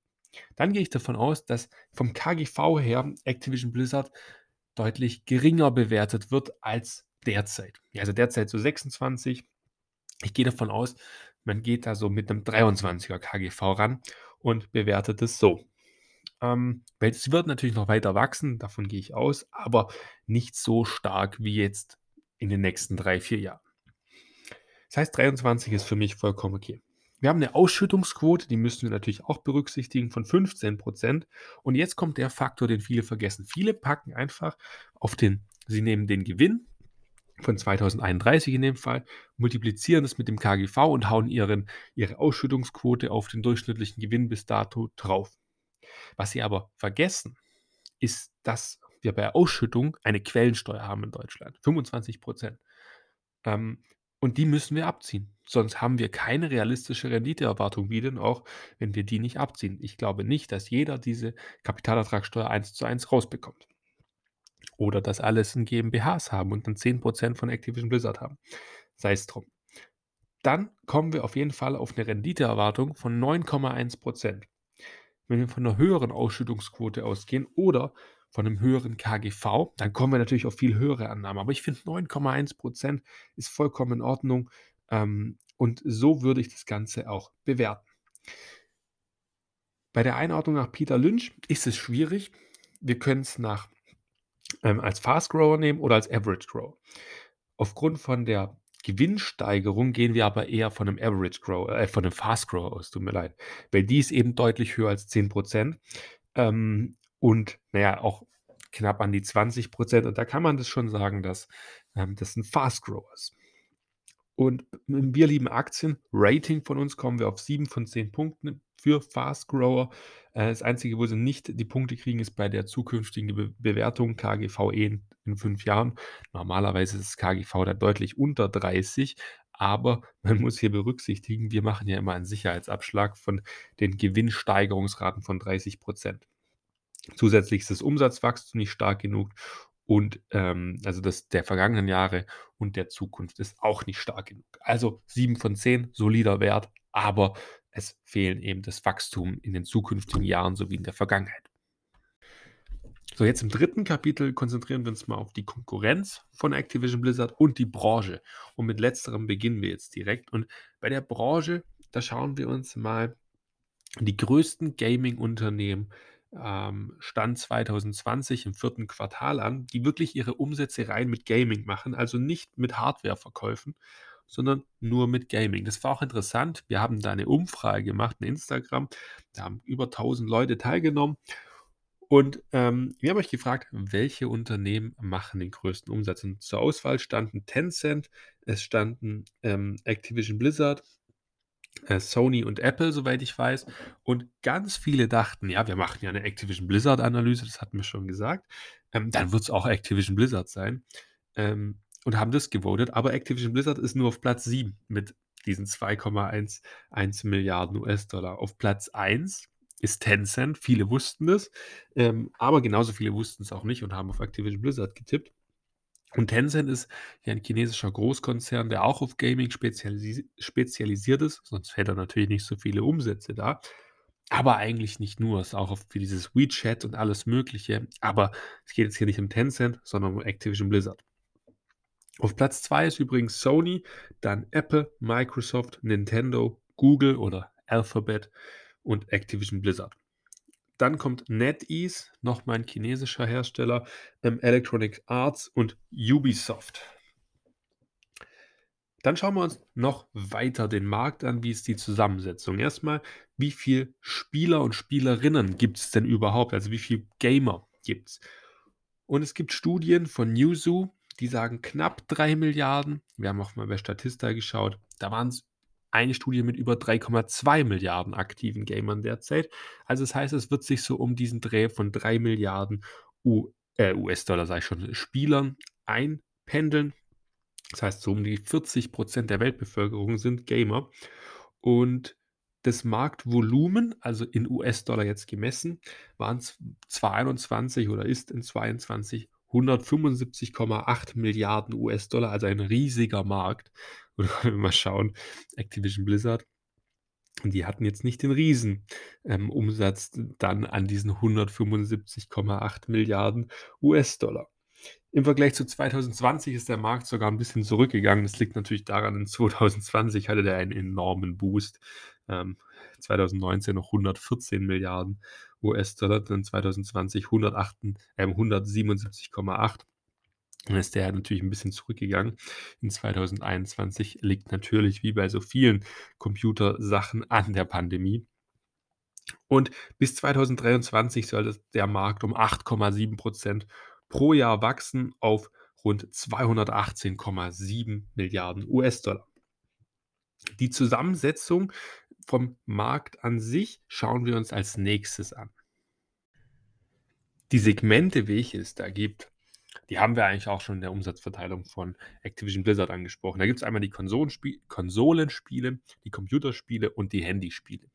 Dann gehe ich davon aus, dass vom KGV her Activision Blizzard deutlich geringer bewertet wird als derzeit. Also derzeit so 26. Ich gehe davon aus, man geht da so mit einem 23er KGV ran und bewertet es so. Ähm, es wird natürlich noch weiter wachsen, davon gehe ich aus, aber nicht so stark wie jetzt in den nächsten drei, vier Jahren. Das heißt, 23 ist für mich vollkommen okay. Wir haben eine Ausschüttungsquote, die müssen wir natürlich auch berücksichtigen, von 15 Prozent. Und jetzt kommt der Faktor, den viele vergessen. Viele packen einfach auf den, sie nehmen den Gewinn von 2031 in dem Fall, multiplizieren es mit dem KGV und hauen ihren, ihre Ausschüttungsquote auf den durchschnittlichen Gewinn bis dato drauf. Was sie aber vergessen, ist, dass wir bei Ausschüttung eine Quellensteuer haben in Deutschland. 25 Prozent. Ähm, und die müssen wir abziehen. Sonst haben wir keine realistische Renditeerwartung, wie denn auch, wenn wir die nicht abziehen. Ich glaube nicht, dass jeder diese Kapitalertragssteuer 1 zu 1 rausbekommt. Oder dass alles in GmbHs haben und dann 10% von Activision Blizzard haben. Sei es drum. Dann kommen wir auf jeden Fall auf eine Renditeerwartung von 9,1%. Wenn wir von einer höheren Ausschüttungsquote ausgehen oder von einem höheren KGV, dann kommen wir natürlich auf viel höhere Annahmen. Aber ich finde 9,1% ist vollkommen in Ordnung. Ähm, und so würde ich das Ganze auch bewerten. Bei der Einordnung nach Peter Lynch ist es schwierig. Wir können es nach ähm, als Fast Grower nehmen oder als Average Grower. Aufgrund von der Gewinnsteigerung gehen wir aber eher von einem Average Grower, äh, von einem Fast Grower aus, tut mir leid. Weil die ist eben deutlich höher als 10%. Ähm, und naja, auch knapp an die 20 Prozent. Und da kann man das schon sagen, dass ähm, das ein Fast Grower ist. Und wir lieben Aktien. Rating von uns kommen wir auf 7 von 10 Punkten für Fast Grower. Äh, das Einzige, wo sie nicht die Punkte kriegen, ist bei der zukünftigen Be Bewertung KGVE in, in fünf Jahren. Normalerweise ist das KGV da deutlich unter 30. Aber man muss hier berücksichtigen, wir machen ja immer einen Sicherheitsabschlag von den Gewinnsteigerungsraten von 30 Prozent. Zusätzlich ist das Umsatzwachstum nicht stark genug und ähm, also das der vergangenen Jahre und der Zukunft ist auch nicht stark genug. Also 7 von 10, solider Wert, aber es fehlen eben das Wachstum in den zukünftigen Jahren sowie in der Vergangenheit. So, jetzt im dritten Kapitel konzentrieren wir uns mal auf die Konkurrenz von Activision Blizzard und die Branche. Und mit letzterem beginnen wir jetzt direkt. Und bei der Branche, da schauen wir uns mal die größten Gaming-Unternehmen ähm, Stand 2020 im vierten Quartal an, die wirklich ihre Umsätze rein mit Gaming machen, also nicht mit Hardware-Verkäufen, sondern nur mit Gaming. Das war auch interessant. Wir haben da eine Umfrage gemacht in Instagram. Da haben über 1000 Leute teilgenommen. Und ähm, wir haben euch gefragt, welche Unternehmen machen den größten Umsatz? Und zur Auswahl standen Tencent, es standen ähm, Activision Blizzard, äh, Sony und Apple, soweit ich weiß. Und ganz viele dachten, ja, wir machen ja eine Activision Blizzard-Analyse, das hatten wir schon gesagt. Ähm, dann wird es auch Activision Blizzard sein. Ähm, und haben das gewotet. Aber Activision Blizzard ist nur auf Platz 7 mit diesen 2,11 Milliarden US-Dollar. Auf Platz 1 ist Tencent. Viele wussten das, ähm, aber genauso viele wussten es auch nicht und haben auf Activision Blizzard getippt. Und Tencent ist ja ein chinesischer Großkonzern, der auch auf Gaming spezialis spezialisiert ist, sonst hätte er natürlich nicht so viele Umsätze da. Aber eigentlich nicht nur, es ist auch für dieses WeChat und alles Mögliche. Aber es geht jetzt hier nicht um Tencent, sondern um Activision Blizzard. Auf Platz 2 ist übrigens Sony, dann Apple, Microsoft, Nintendo, Google oder Alphabet und Activision Blizzard. Dann kommt NetEase, nochmal ein chinesischer Hersteller, ähm, Electronic Arts und Ubisoft. Dann schauen wir uns noch weiter den Markt an. Wie ist die Zusammensetzung? Erstmal, wie viele Spieler und Spielerinnen gibt es denn überhaupt? Also wie viele Gamer gibt es? Und es gibt Studien von Newzoo, die sagen knapp 3 Milliarden. Wir haben auch mal bei Statista geschaut. Da waren es eine Studie mit über 3,2 Milliarden aktiven Gamern derzeit. Also das heißt, es wird sich so um diesen Dreh von 3 Milliarden äh, US-Dollar, sage ich schon, Spielern einpendeln. Das heißt, so um die 40 Prozent der Weltbevölkerung sind Gamer. Und das Marktvolumen, also in US-Dollar jetzt gemessen, waren es 2021 oder ist in 2022 175,8 Milliarden US-Dollar, also ein riesiger Markt. Und wenn wir mal schauen, Activision Blizzard, die hatten jetzt nicht den riesen ähm, Umsatz dann an diesen 175,8 Milliarden US-Dollar. Im Vergleich zu 2020 ist der Markt sogar ein bisschen zurückgegangen. Das liegt natürlich daran, in 2020 hatte der einen enormen Boost. Ähm, 2019 noch 114 Milliarden US-Dollar, dann 2020 108, äh, 177,8. Dann ist der natürlich ein bisschen zurückgegangen. In 2021 liegt natürlich wie bei so vielen Computersachen an der Pandemie. Und bis 2023 soll der Markt um 8,7 Prozent pro Jahr wachsen auf rund 218,7 Milliarden US-Dollar. Die Zusammensetzung vom Markt an sich schauen wir uns als nächstes an. Die Segmente, welche es da gibt, die haben wir eigentlich auch schon in der Umsatzverteilung von Activision Blizzard angesprochen. Da gibt es einmal die Konsolenspiele, die Computerspiele und die Handyspiele.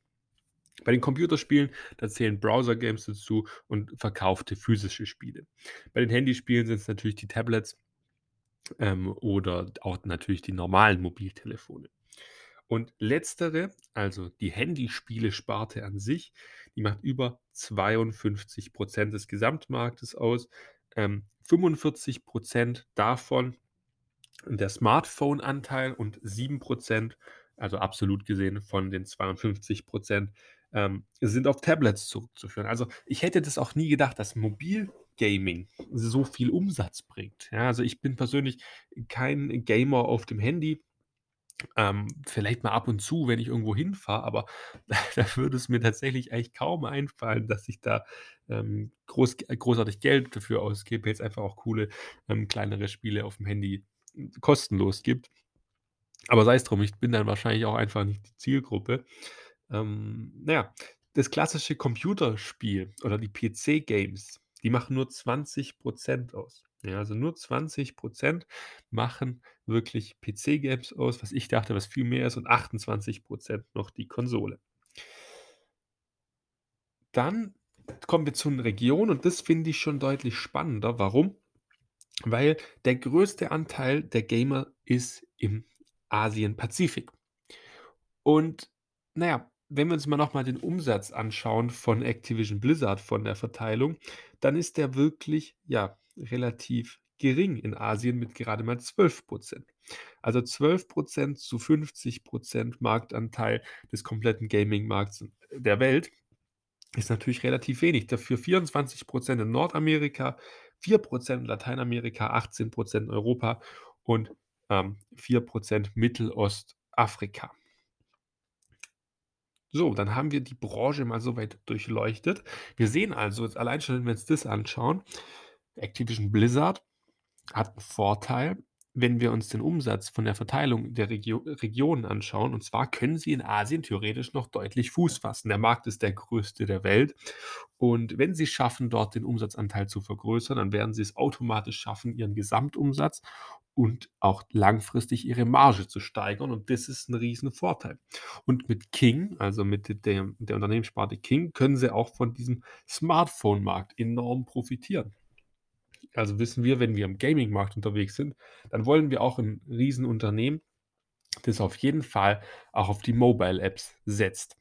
Bei den Computerspielen, da zählen Browser-Games dazu und verkaufte physische Spiele. Bei den Handyspielen sind es natürlich die Tablets ähm, oder auch natürlich die normalen Mobiltelefone. Und letztere, also die Handyspiele-Sparte an sich, die macht über 52 Prozent des Gesamtmarktes aus. Ähm, 45 Prozent davon der Smartphone-Anteil und 7 Prozent, also absolut gesehen von den 52 Prozent, ähm, sind auf Tablets zurückzuführen. Also ich hätte das auch nie gedacht, dass Mobilgaming so viel Umsatz bringt. Ja, also ich bin persönlich kein Gamer auf dem Handy. Ähm, vielleicht mal ab und zu, wenn ich irgendwo hinfahre, aber da würde es mir tatsächlich eigentlich kaum einfallen, dass ich da ähm, groß, großartig Geld dafür ausgebe, jetzt einfach auch coole ähm, kleinere Spiele auf dem Handy hm, kostenlos gibt. Aber sei es drum, ich bin dann wahrscheinlich auch einfach nicht die Zielgruppe. Ähm, naja, das klassische Computerspiel oder die PC-Games, die machen nur 20% aus. Ja, also nur 20% machen wirklich PC-Games aus, was ich dachte, was viel mehr ist, und 28% noch die Konsole. Dann kommen wir zu einer Region und das finde ich schon deutlich spannender. Warum? Weil der größte Anteil der Gamer ist im Asien-Pazifik. Und naja, wenn wir uns mal nochmal den Umsatz anschauen von Activision Blizzard von der Verteilung, dann ist der wirklich, ja, relativ gering in Asien mit gerade mal 12% Also 12% zu 50% Marktanteil des kompletten Gaming-Markts der Welt ist natürlich relativ wenig. Dafür 24% in Nordamerika, 4% in Lateinamerika, 18% in Europa und ähm, 4% Mittelostafrika. So, dann haben wir die Branche mal so weit durchleuchtet. Wir sehen also jetzt allein schon, wenn wir uns das anschauen, Activision Blizzard hat einen Vorteil, wenn wir uns den Umsatz von der Verteilung der Regio Regionen anschauen. Und zwar können sie in Asien theoretisch noch deutlich Fuß fassen. Der Markt ist der größte der Welt. Und wenn sie schaffen, dort den Umsatzanteil zu vergrößern, dann werden sie es automatisch schaffen, ihren Gesamtumsatz und auch langfristig ihre Marge zu steigern. Und das ist ein Riesenvorteil. Und mit King, also mit der, der Unternehmenssparte King, können sie auch von diesem Smartphone-Markt enorm profitieren. Also wissen wir, wenn wir im Gaming-Markt unterwegs sind, dann wollen wir auch ein Riesenunternehmen, das auf jeden Fall auch auf die Mobile-Apps setzt.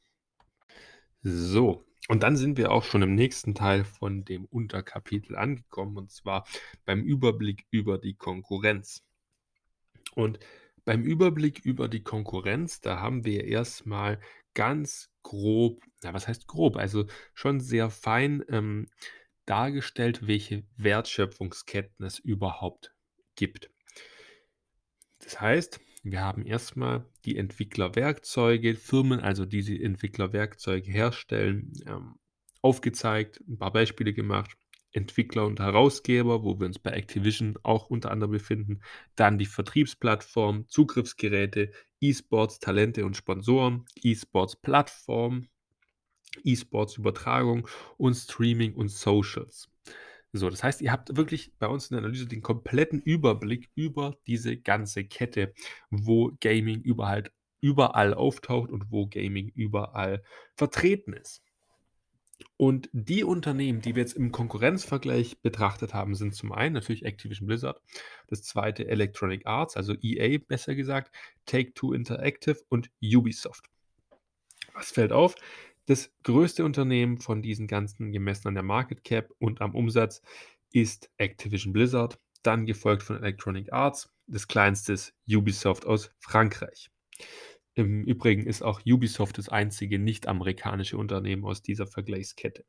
So, und dann sind wir auch schon im nächsten Teil von dem Unterkapitel angekommen, und zwar beim Überblick über die Konkurrenz. Und beim Überblick über die Konkurrenz, da haben wir erstmal ganz grob, na, was heißt grob? Also schon sehr fein ähm, dargestellt, welche Wertschöpfungsketten es überhaupt gibt. Das heißt, wir haben erstmal die Entwicklerwerkzeuge, Firmen, also diese Entwicklerwerkzeuge herstellen, ähm, aufgezeigt, ein paar Beispiele gemacht. Entwickler und Herausgeber, wo wir uns bei Activision auch unter anderem befinden. Dann die Vertriebsplattform, Zugriffsgeräte, E-Sports, Talente und Sponsoren, E-Sports-Plattform, E-Sports-Übertragung und Streaming und Socials. So, das heißt, ihr habt wirklich bei uns in der Analyse den kompletten Überblick über diese ganze Kette, wo Gaming überall, überall auftaucht und wo Gaming überall vertreten ist. Und die Unternehmen, die wir jetzt im Konkurrenzvergleich betrachtet haben, sind zum einen natürlich Activision Blizzard, das zweite Electronic Arts, also EA besser gesagt, Take-Two Interactive und Ubisoft. Was fällt auf? Das größte Unternehmen von diesen ganzen gemessen an der Market Cap und am Umsatz ist Activision Blizzard, dann gefolgt von Electronic Arts. Das kleinste ist Ubisoft aus Frankreich. Im Übrigen ist auch Ubisoft das einzige nicht-amerikanische Unternehmen aus dieser Vergleichskette.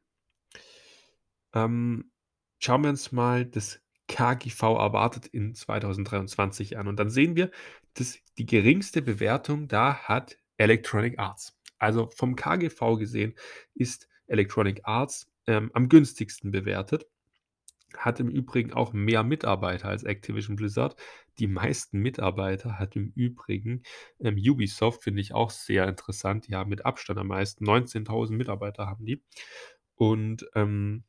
Ähm, schauen wir uns mal das KGV erwartet in 2023 an. Und dann sehen wir, dass die geringste Bewertung da hat Electronic Arts. Also vom KGV gesehen ist Electronic Arts ähm, am günstigsten bewertet. Hat im Übrigen auch mehr Mitarbeiter als Activision Blizzard. Die meisten Mitarbeiter hat im Übrigen ähm, Ubisoft, finde ich auch sehr interessant. Die haben mit Abstand am meisten. 19.000 Mitarbeiter haben die. Und ähm,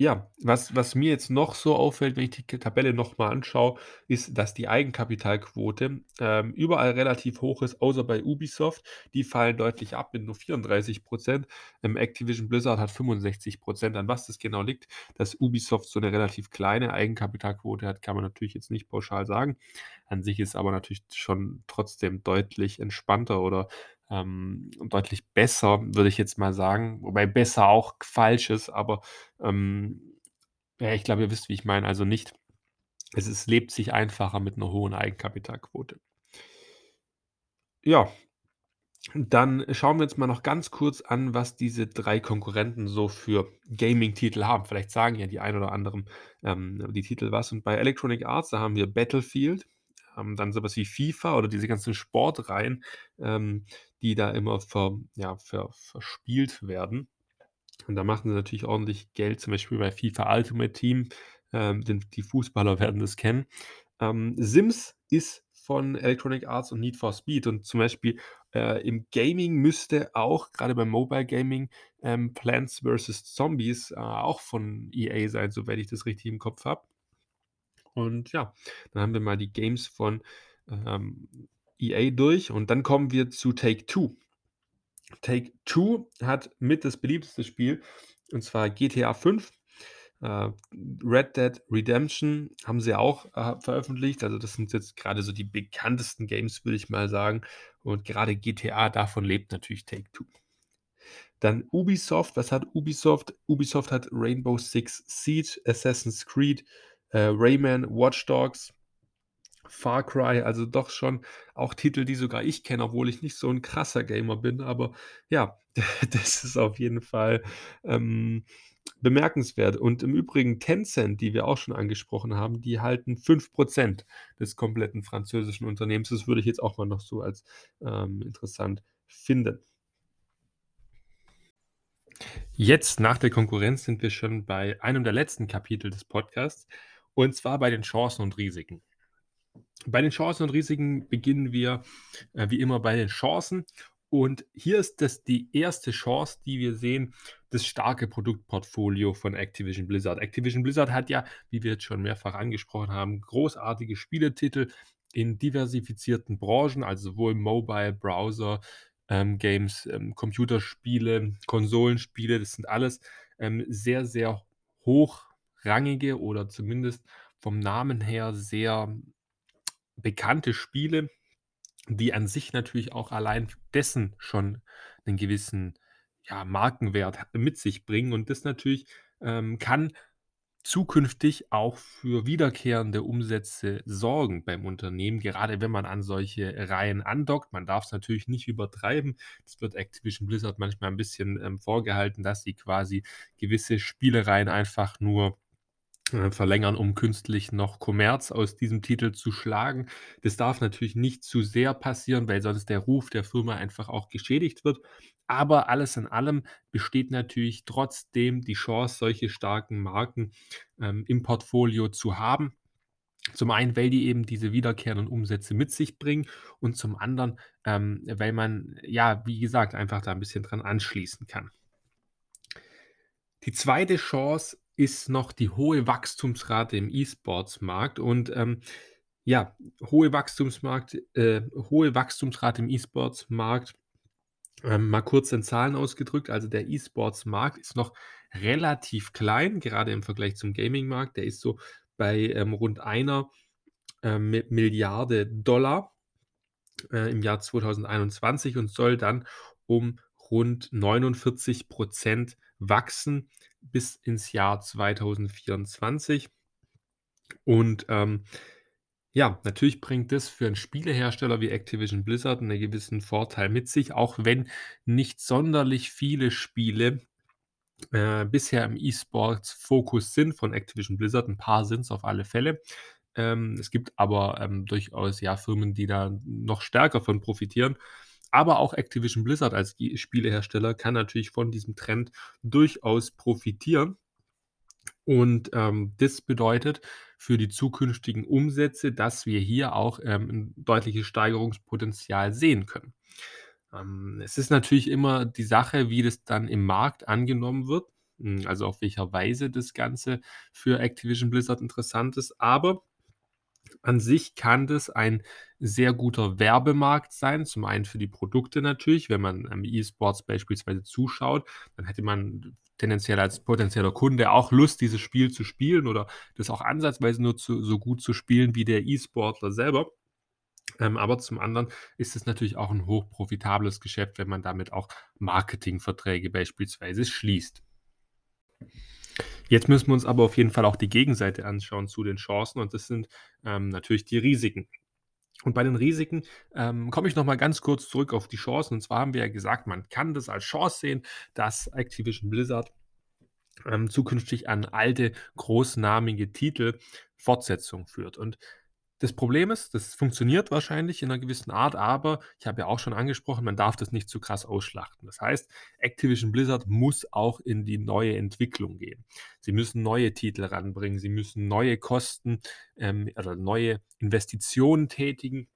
ja, was was mir jetzt noch so auffällt, wenn ich die Tabelle noch mal anschaue, ist, dass die Eigenkapitalquote, ähm, überall relativ hoch ist, außer bei Ubisoft. Die fallen deutlich ab mit nur 34% Ähm, Activision Blizzard hat 65% An was das genau liegt, dass Ubisoft so eine relativ kleine Eigenkapitalquote hat, kann man natürlich jetzt nicht pauschal sagen. An sich ist aber natürlich schon trotzdem deutlich entspannter oder ähm, deutlich besser, würde ich jetzt mal sagen. Wobei besser auch falsch ist, aber ähm, ja, ich glaube, ihr wisst, wie ich meine. Also nicht, es ist, lebt sich einfacher mit einer hohen Eigenkapitalquote. Ja, dann schauen wir uns mal noch ganz kurz an, was diese drei Konkurrenten so für Gaming-Titel haben. Vielleicht sagen ja die ein oder anderen ähm, die Titel was. Und bei Electronic Arts, da haben wir Battlefield, ähm, dann sowas wie FIFA oder diese ganzen Sportreihen, ähm, die da immer ver, ja, ver, verspielt werden. Und da machen sie natürlich ordentlich Geld, zum Beispiel bei FIFA Ultimate Team. Ähm, denn die Fußballer werden das kennen. Ähm, Sims ist von Electronic Arts und Need for Speed. Und zum Beispiel äh, im Gaming müsste auch, gerade beim Mobile Gaming, ähm, Plants vs. Zombies äh, auch von EA sein, soweit ich das richtig im Kopf habe. Und ja, dann haben wir mal die Games von ähm, EA durch und dann kommen wir zu Take Two. Take Two hat mit das beliebteste Spiel und zwar GTA 5. Äh, Red Dead Redemption haben sie auch äh, veröffentlicht. Also, das sind jetzt gerade so die bekanntesten Games, würde ich mal sagen. Und gerade GTA, davon lebt natürlich Take Two. Dann Ubisoft. Was hat Ubisoft? Ubisoft hat Rainbow Six Siege, Assassin's Creed, äh, Rayman, Watch Dogs, Far Cry, also doch schon auch Titel, die sogar ich kenne, obwohl ich nicht so ein krasser Gamer bin. Aber ja, das ist auf jeden Fall ähm, bemerkenswert. Und im Übrigen Tencent, die wir auch schon angesprochen haben, die halten 5% des kompletten französischen Unternehmens. Das würde ich jetzt auch mal noch so als ähm, interessant finden. Jetzt nach der Konkurrenz sind wir schon bei einem der letzten Kapitel des Podcasts und zwar bei den Chancen und Risiken. Bei den Chancen und Risiken beginnen wir äh, wie immer bei den Chancen und hier ist das die erste Chance, die wir sehen, das starke Produktportfolio von Activision Blizzard. Activision Blizzard hat ja, wie wir jetzt schon mehrfach angesprochen haben, großartige Spieletitel in diversifizierten Branchen, also sowohl Mobile, Browser, ähm, Games, ähm, Computerspiele, Konsolenspiele, das sind alles ähm, sehr, sehr hochrangige oder zumindest vom Namen her sehr bekannte Spiele, die an sich natürlich auch allein dessen schon einen gewissen ja, Markenwert mit sich bringen. Und das natürlich ähm, kann zukünftig auch für wiederkehrende Umsätze sorgen beim Unternehmen, gerade wenn man an solche Reihen andockt. Man darf es natürlich nicht übertreiben. Das wird Activision Blizzard manchmal ein bisschen ähm, vorgehalten, dass sie quasi gewisse Spielereien einfach nur äh, verlängern, um künstlich noch Kommerz aus diesem Titel zu schlagen. Das darf natürlich nicht zu sehr passieren, weil sonst der Ruf der Firma einfach auch geschädigt wird. Aber alles in allem besteht natürlich trotzdem die Chance, solche starken Marken ähm, im Portfolio zu haben. Zum einen, weil die eben diese wiederkehrenden Umsätze mit sich bringen und zum anderen, ähm, weil man, ja, wie gesagt, einfach da ein bisschen dran anschließen kann. Die zweite Chance ist noch die hohe Wachstumsrate im E-Sports-Markt und ähm, ja, hohe Wachstumsmarkt, äh, hohe Wachstumsrate im E-Sports-Markt. Ähm, mal kurz in Zahlen ausgedrückt, also der E-Sports-Markt ist noch relativ klein, gerade im Vergleich zum Gaming-Markt. Der ist so bei ähm, rund einer äh, Milliarde Dollar äh, im Jahr 2021 und soll dann um rund 49 Prozent wachsen bis ins Jahr 2024. Und ähm, ja, natürlich bringt das für einen Spielehersteller wie Activision Blizzard einen gewissen Vorteil mit sich, auch wenn nicht sonderlich viele Spiele äh, bisher im E-Sports-Fokus sind von Activision Blizzard. Ein paar sind es auf alle Fälle. Ähm, es gibt aber ähm, durchaus ja Firmen, die da noch stärker von profitieren. Aber auch Activision Blizzard als Spielehersteller kann natürlich von diesem Trend durchaus profitieren. Und ähm, das bedeutet für die zukünftigen Umsätze, dass wir hier auch ähm, ein deutliches Steigerungspotenzial sehen können. Ähm, es ist natürlich immer die Sache, wie das dann im Markt angenommen wird, hm, also auf welcher Weise das Ganze für Activision Blizzard interessant ist. Aber an sich kann das ein sehr guter Werbemarkt sein. Zum einen für die Produkte natürlich. Wenn man am E-Sports beispielsweise zuschaut, dann hätte man tendenziell als potenzieller Kunde auch Lust, dieses Spiel zu spielen oder das auch ansatzweise nur zu, so gut zu spielen wie der E-Sportler selber. Ähm, aber zum anderen ist es natürlich auch ein hochprofitables Geschäft, wenn man damit auch Marketingverträge beispielsweise schließt. Jetzt müssen wir uns aber auf jeden Fall auch die Gegenseite anschauen zu den Chancen und das sind ähm, natürlich die Risiken. Und bei den Risiken ähm, komme ich nochmal ganz kurz zurück auf die Chancen. Und zwar haben wir ja gesagt, man kann das als Chance sehen, dass Activision Blizzard ähm, zukünftig an alte, großnamige Titel Fortsetzung führt. Und das Problem ist, das funktioniert wahrscheinlich in einer gewissen Art, aber ich habe ja auch schon angesprochen, man darf das nicht zu krass ausschlachten. Das heißt, Activision Blizzard muss auch in die neue Entwicklung gehen. Sie müssen neue Titel ranbringen, sie müssen neue Kosten ähm, oder neue Investitionen tätigen,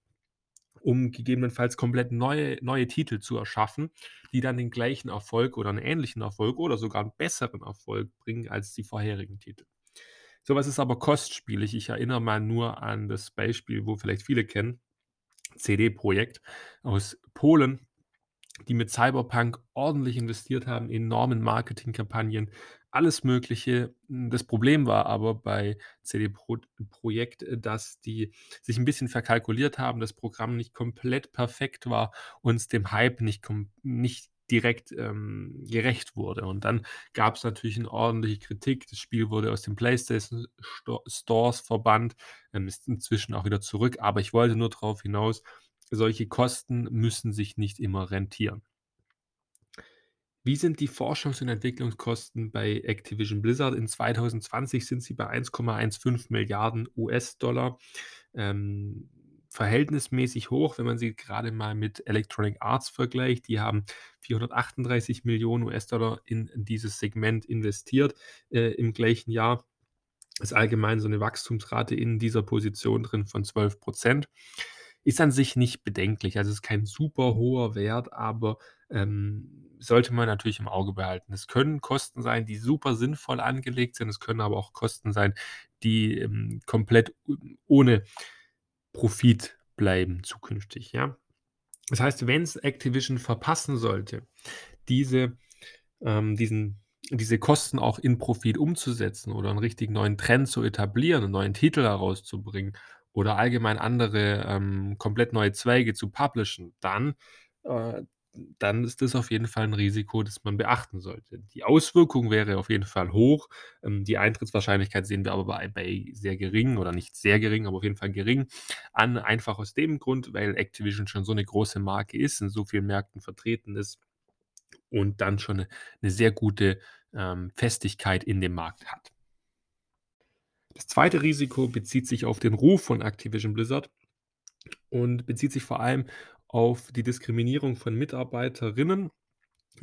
um gegebenenfalls komplett neue, neue Titel zu erschaffen, die dann den gleichen Erfolg oder einen ähnlichen Erfolg oder sogar einen besseren Erfolg bringen als die vorherigen Titel. Sowas ist aber kostspielig. Ich erinnere mal nur an das Beispiel, wo vielleicht viele kennen, CD-Projekt aus Polen, die mit Cyberpunk ordentlich investiert haben, enormen Marketingkampagnen, alles Mögliche. Das Problem war aber bei CD Projekt, dass die sich ein bisschen verkalkuliert haben, das Programm nicht komplett perfekt war und dem Hype nicht, nicht direkt ähm, gerecht wurde. Und dann gab es natürlich eine ordentliche Kritik. Das Spiel wurde aus den PlayStation Stores verbannt, ähm, ist inzwischen auch wieder zurück. Aber ich wollte nur darauf hinaus, solche Kosten müssen sich nicht immer rentieren. Wie sind die Forschungs- und Entwicklungskosten bei Activision Blizzard? In 2020 sind sie bei 1,15 Milliarden US-Dollar. Ähm, verhältnismäßig hoch, wenn man sie gerade mal mit Electronic Arts vergleicht. Die haben 438 Millionen US-Dollar in dieses Segment investiert äh, im gleichen Jahr. Ist allgemein so eine Wachstumsrate in dieser Position drin von 12 Prozent. Ist an sich nicht bedenklich. Also es ist kein super hoher Wert, aber ähm, sollte man natürlich im Auge behalten. Es können Kosten sein, die super sinnvoll angelegt sind. Es können aber auch Kosten sein, die ähm, komplett ohne Profit bleiben zukünftig. Ja? Das heißt, wenn es Activision verpassen sollte, diese, ähm, diesen, diese Kosten auch in Profit umzusetzen oder einen richtig neuen Trend zu etablieren, einen neuen Titel herauszubringen oder allgemein andere ähm, komplett neue Zweige zu publishen, dann äh, dann ist das auf jeden Fall ein Risiko, das man beachten sollte. Die Auswirkung wäre auf jeden Fall hoch. Ähm, die Eintrittswahrscheinlichkeit sehen wir aber bei, bei sehr gering oder nicht sehr gering, aber auf jeden Fall gering an. Einfach aus dem Grund, weil Activision schon so eine große Marke ist, in so vielen Märkten vertreten ist und dann schon eine, sehr gute ähm, Festigkeit in dem Markt hat. Das zweite Risiko bezieht sich auf den Ruf von Activision Blizzard und bezieht sich vor allem auf die Diskriminierung von Mitarbeiterinnen,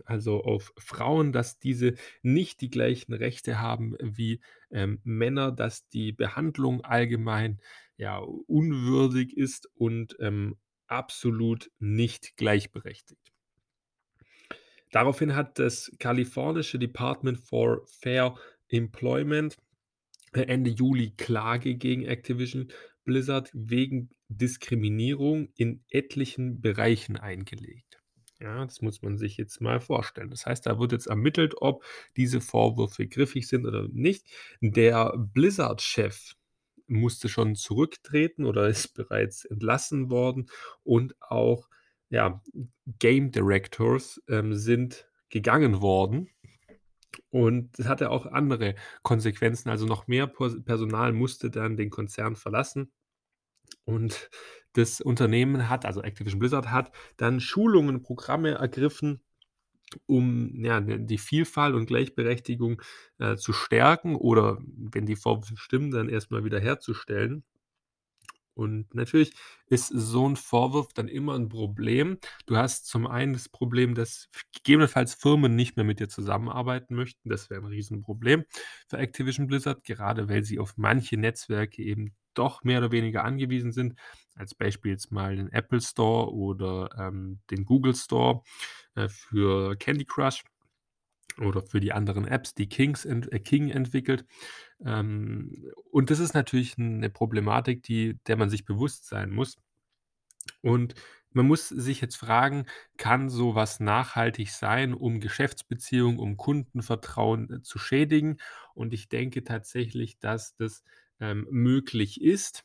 also auf Frauen, dass diese nicht die gleichen Rechte haben wie ähm, Männer, dass die Behandlung allgemein ja unwürdig ist und ähm, absolut nicht gleichberechtigt. Daraufhin hat das kalifornische Department for Fair Employment Ende Juli Klage gegen Activision Blizzard wegen Diskriminierung in etlichen Bereichen eingelegt. Ja, das muss man sich jetzt mal vorstellen. Das heißt, da wird jetzt ermittelt, ob diese Vorwürfe griffig sind oder nicht. Der Blizzard-Chef musste schon zurücktreten oder ist bereits entlassen worden und auch ja, Game Directors ähm, sind gegangen worden. Und das hatte auch andere Konsequenzen. Also noch mehr Personal musste dann den Konzern verlassen. Und das Unternehmen hat, also Activision Blizzard hat dann Schulungen, Programme ergriffen, um ja, die Vielfalt und Gleichberechtigung äh, zu stärken oder, wenn die Vorwürfe stimmen, dann erstmal wieder herzustellen. Und natürlich ist so ein Vorwurf dann immer ein Problem. Du hast zum einen das Problem, dass gegebenenfalls Firmen nicht mehr mit dir zusammenarbeiten möchten. Das wäre ein Riesenproblem für Activision Blizzard, gerade weil sie auf manche Netzwerke eben doch mehr oder weniger angewiesen sind. Als Beispiel jetzt mal den Apple Store oder ähm, den Google Store äh, für Candy Crush oder für die anderen Apps, die Kings ent äh, King entwickelt. Ähm, und das ist natürlich eine Problematik, die der man sich bewusst sein muss. Und man muss sich jetzt fragen, kann so was nachhaltig sein, um Geschäftsbeziehungen, um Kundenvertrauen äh, zu schädigen? Und ich denke tatsächlich, dass das ähm, möglich ist.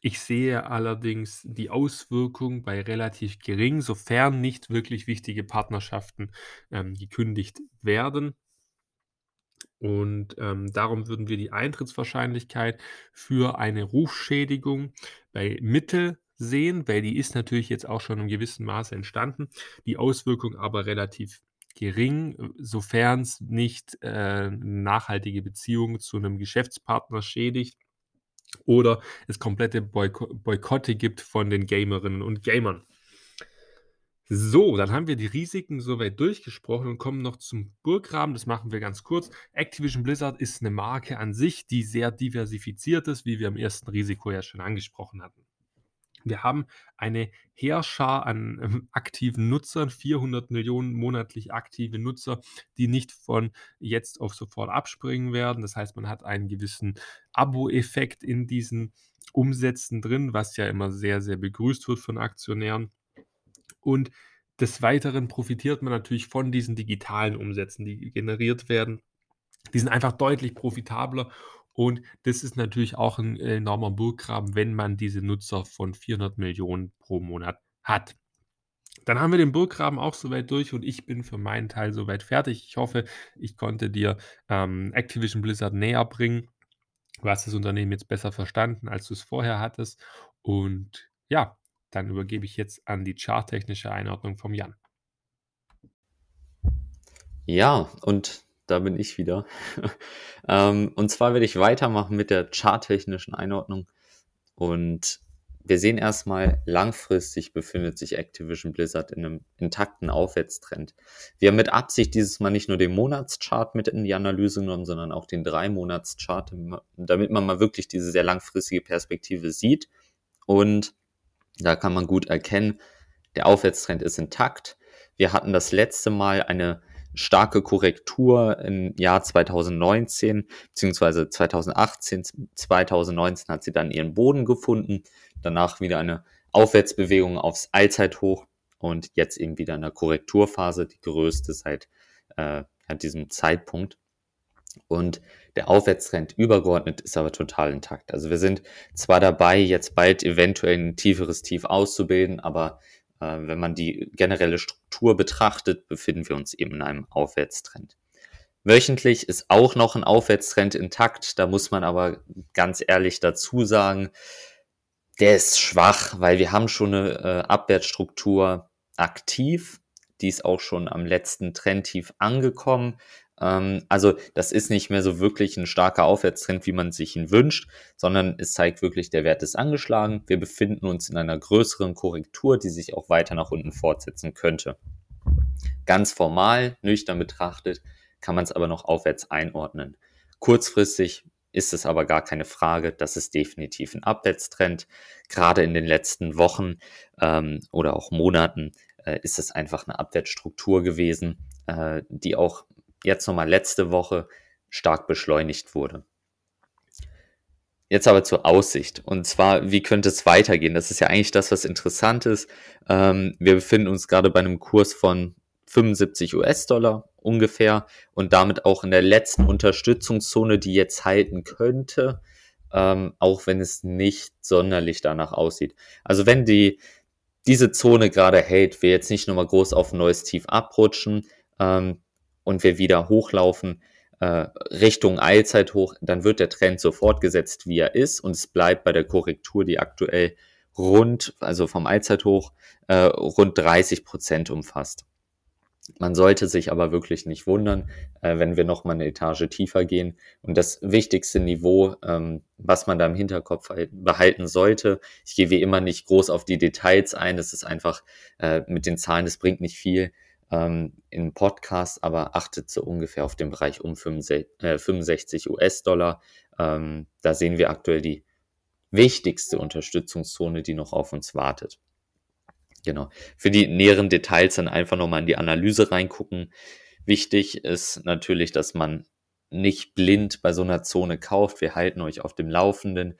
Ich sehe allerdings die Auswirkung bei relativ gering, sofern nicht wirklich wichtige Partnerschaften ähm, gekündigt werden. Und ähm, darum würden wir die Eintrittswahrscheinlichkeit für eine Rufschädigung bei Mittel sehen, weil die ist natürlich jetzt auch schon im gewissen Maße entstanden, die Auswirkung aber relativ gering, sofern es nicht äh, nachhaltige Beziehungen zu einem Geschäftspartner schädigt oder es komplette Boyko Boykotte gibt von den Gamerinnen und Gamern. So, dann haben wir die Risiken soweit durchgesprochen und kommen noch zum Burggraben. Das machen wir ganz kurz. Activision Blizzard ist eine Marke an sich, die sehr diversifiziert ist, wie wir im ersten Risiko ja schon angesprochen hatten. Wir haben eine Heerschar an ähm, aktiven Nutzern, 400 Millionen monatlich aktive Nutzer, die nicht von jetzt auf sofort abspringen werden. Das heißt, man hat einen gewissen Abo-Effekt in diesen Umsätzen drin, was ja immer sehr, sehr begrüßt wird von Aktionären. Und des Weiteren profitiert man natürlich von diesen digitalen Umsätzen, die generiert werden. Die sind einfach deutlich profitabler und das ist natürlich auch ein enormer Burggraben, wenn man diese Nutzer von 400 Millionen pro Monat hat. Dann haben wir den Burggraben auch soweit durch und ich bin für meinen Teil soweit fertig. Ich hoffe, ich konnte dir ähm, Activision Blizzard näher bringen. Du hast das Unternehmen jetzt besser verstanden, als du es vorher hattest. Und ja, dann übergebe ich jetzt an die charttechnische Einordnung vom Jan. Ja, und da bin ich wieder. ähm, und zwar werde ich weitermachen mit der charttechnischen Einordnung. Und wir sehen erstmal, langfristig befindet sich Activision Blizzard in einem intakten Aufwärtstrend. Wir haben mit Absicht dieses Mal nicht nur den Monatschart mit in die Analyse genommen, sondern auch den Drei-Monats-Chart, damit man mal wirklich diese sehr langfristige Perspektive sieht. Und da kann man gut erkennen, der Aufwärtstrend ist intakt. Wir hatten das letzte Mal eine starke Korrektur im Jahr 2019 beziehungsweise 2018, 2019 hat sie dann ihren Boden gefunden, danach wieder eine Aufwärtsbewegung aufs Allzeithoch und jetzt eben wieder eine Korrekturphase, die größte seit äh, diesem Zeitpunkt. Und der Aufwärtstrend übergeordnet ist aber total intakt. Also wir sind zwar dabei, jetzt bald eventuell ein tieferes Tief auszubilden, aber wenn man die generelle Struktur betrachtet, befinden wir uns eben in einem Aufwärtstrend. Wöchentlich ist auch noch ein Aufwärtstrend intakt. Da muss man aber ganz ehrlich dazu sagen, der ist schwach, weil wir haben schon eine äh, Abwärtsstruktur aktiv. Die ist auch schon am letzten Trendtief angekommen. Ähm, also das ist nicht mehr so wirklich ein starker Aufwärtstrend, wie man sich ihn wünscht, sondern es zeigt wirklich, der Wert ist angeschlagen. Wir befinden uns in einer größeren Korrektur, die sich auch weiter nach unten fortsetzen könnte. Ganz formal, nüchtern betrachtet, kann man es aber noch aufwärts einordnen. Kurzfristig ist es aber gar keine Frage, das ist definitiv ein Abwärtstrend. Gerade in den letzten Wochen ähm, oder auch Monaten äh, ist es einfach eine Abwärtsstruktur gewesen, äh, die auch jetzt nochmal letzte Woche stark beschleunigt wurde. Jetzt aber zur Aussicht. Und zwar, wie könnte es weitergehen? Das ist ja eigentlich das, was interessant ist. Ähm, wir befinden uns gerade bei einem Kurs von 75 US-Dollar ungefähr und damit auch in der letzten Unterstützungszone, die jetzt halten könnte, ähm, auch wenn es nicht sonderlich danach aussieht. Also wenn die diese Zone gerade hält, wir jetzt nicht nochmal groß auf ein neues Tief abrutschen, ähm, und wir wieder hochlaufen äh, Richtung Allzeithoch, dann wird der Trend so fortgesetzt, wie er ist und es bleibt bei der Korrektur, die aktuell rund, also vom Allzeithoch, äh, rund 30 Prozent umfasst. Man sollte sich aber wirklich nicht wundern, äh, wenn wir noch mal eine Etage tiefer gehen. Und das wichtigste Niveau, ähm, was man da im Hinterkopf behalten sollte, ich gehe wie immer nicht groß auf die Details ein, das ist einfach äh, mit den Zahlen, das bringt nicht viel ähm, im Podcast, aber achtet so ungefähr auf den Bereich um 65, äh, 65 US-Dollar. Ähm, da sehen wir aktuell die wichtigste Unterstützungszone, die noch auf uns wartet. Genau. Für die näheren Details dann einfach nochmal in die Analyse reingucken. Wichtig ist natürlich, dass man nicht blind bei so einer Zone kauft. Wir halten euch auf dem Laufenden.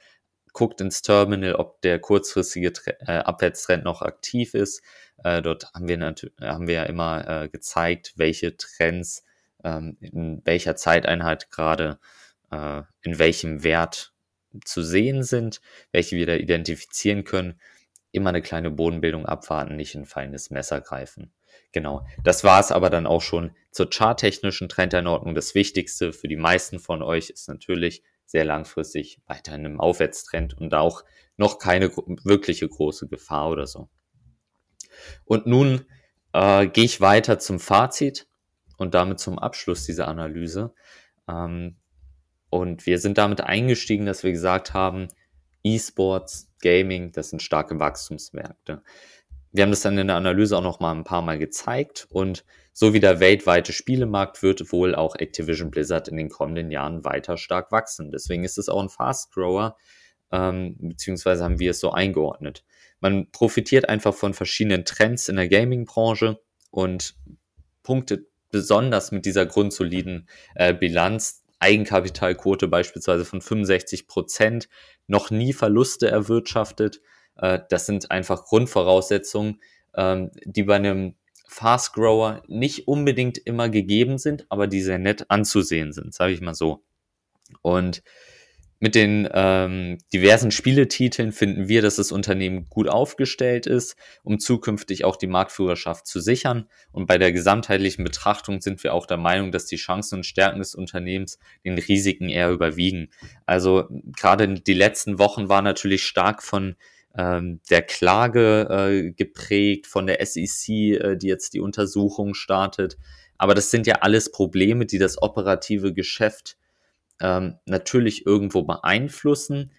Guckt ins Terminal, ob der kurzfristige äh, Abwärtstrend noch aktiv ist. Äh, dort haben wir, haben wir ja immer äh, gezeigt, welche Trends ähm, in welcher Zeiteinheit gerade äh, in welchem Wert zu sehen sind, welche wir da identifizieren können. Immer eine kleine Bodenbildung abwarten, nicht ein feines Messer greifen. Genau. Das war es aber dann auch schon zur charttechnischen Trendeinordnung. Das Wichtigste für die meisten von euch ist natürlich sehr langfristig weiterhin im Aufwärtstrend und auch noch keine wirkliche große Gefahr oder so. Und nun äh, gehe ich weiter zum Fazit und damit zum Abschluss dieser Analyse. Ähm, und wir sind damit eingestiegen, dass wir gesagt haben, E-Sports, Gaming, das sind starke Wachstumsmärkte. Wir haben das dann in der Analyse auch noch mal ein paar Mal gezeigt und so wie der weltweite Spielemarkt wird wohl auch Activision Blizzard in den kommenden Jahren weiter stark wachsen. Deswegen ist es auch ein Fast Grower, ähm, beziehungsweise haben wir es so eingeordnet. Man profitiert einfach von verschiedenen Trends in der Gaming-Branche und punktet besonders mit dieser grundsoliden äh, Bilanz, Eigenkapitalquote beispielsweise von 65 Prozent, noch nie Verluste erwirtschaftet. Äh, das sind einfach Grundvoraussetzungen, ähm, die bei einem Fast Grower nicht unbedingt immer gegeben sind, aber die sehr nett anzusehen sind, sage ich mal so. Und mit den ähm, diversen Spieletiteln finden wir, dass das Unternehmen gut aufgestellt ist, um zukünftig auch die Marktführerschaft zu sichern. Und bei der gesamtheitlichen Betrachtung sind wir auch der Meinung, dass die Chancen und Stärken des Unternehmens den Risiken eher überwiegen. Also gerade die letzten Wochen waren natürlich stark von ähm, der Klage äh, geprägt, von der SEC, äh, die jetzt die Untersuchung startet. Aber das sind ja alles Probleme, die das operative Geschäft ähm, natürlich irgendwo beeinflussen,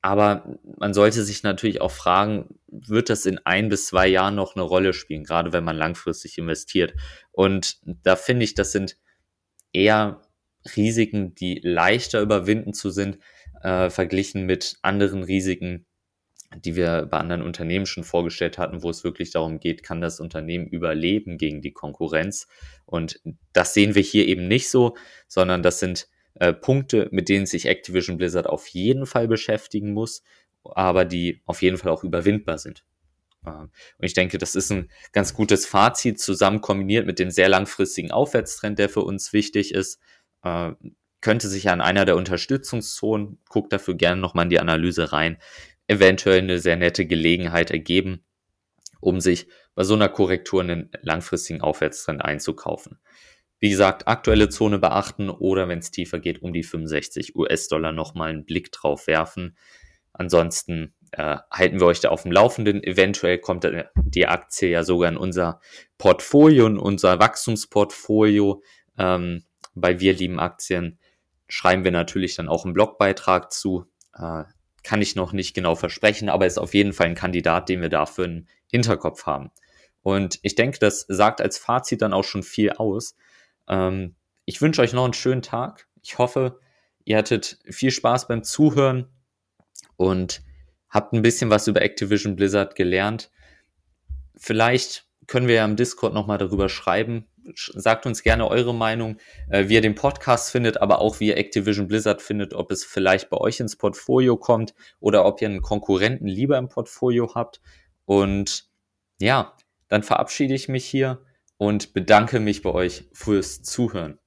aber man sollte sich natürlich auch fragen, wird das in ein bis zwei Jahren noch eine Rolle spielen, gerade wenn man langfristig investiert. Und da finde ich, das sind eher Risiken, die leichter überwinden zu sind, äh, verglichen mit anderen Risiken, die wir bei anderen Unternehmen schon vorgestellt hatten, wo es wirklich darum geht, kann das Unternehmen überleben gegen die Konkurrenz. Und das sehen wir hier eben nicht so, sondern das sind äh, Punkte, mit denen sich Activision Blizzard auf jeden Fall beschäftigen muss, aber die auf jeden Fall auch überwindbar sind. Äh, und ich denke, das ist ein ganz gutes Fazit, zusammen kombiniert mit dem sehr langfristigen Aufwärtstrend, der für uns wichtig ist. Äh, könnte sich an einer der Unterstützungszonen, guckt dafür gerne nochmal in die Analyse rein, eventuell eine sehr nette Gelegenheit ergeben, um sich bei so einer Korrektur einen langfristigen Aufwärtstrend einzukaufen. Wie gesagt, aktuelle Zone beachten oder wenn es tiefer geht, um die 65 US-Dollar nochmal einen Blick drauf werfen. Ansonsten äh, halten wir euch da auf dem Laufenden. Eventuell kommt die Aktie ja sogar in unser Portfolio, in unser Wachstumsportfolio. Ähm, bei Wir lieben Aktien schreiben wir natürlich dann auch einen Blogbeitrag zu. Äh, kann ich noch nicht genau versprechen, aber ist auf jeden Fall ein Kandidat, den wir dafür im Hinterkopf haben. Und ich denke, das sagt als Fazit dann auch schon viel aus. Ähm, ich wünsche euch noch einen schönen Tag. Ich hoffe, ihr hattet viel Spaß beim Zuhören und habt ein bisschen was über Activision Blizzard gelernt. Vielleicht können wir ja im Discord nochmal darüber schreiben. Sagt uns gerne eure Meinung, äh, wie ihr den Podcast findet, aber auch wie ihr Activision Blizzard findet, ob es vielleicht bei euch ins Portfolio kommt oder ob ihr einen Konkurrenten lieber im Portfolio habt. Und ja, dann verabschiede ich mich hier und bedanke mich bei euch fürs Zuhören.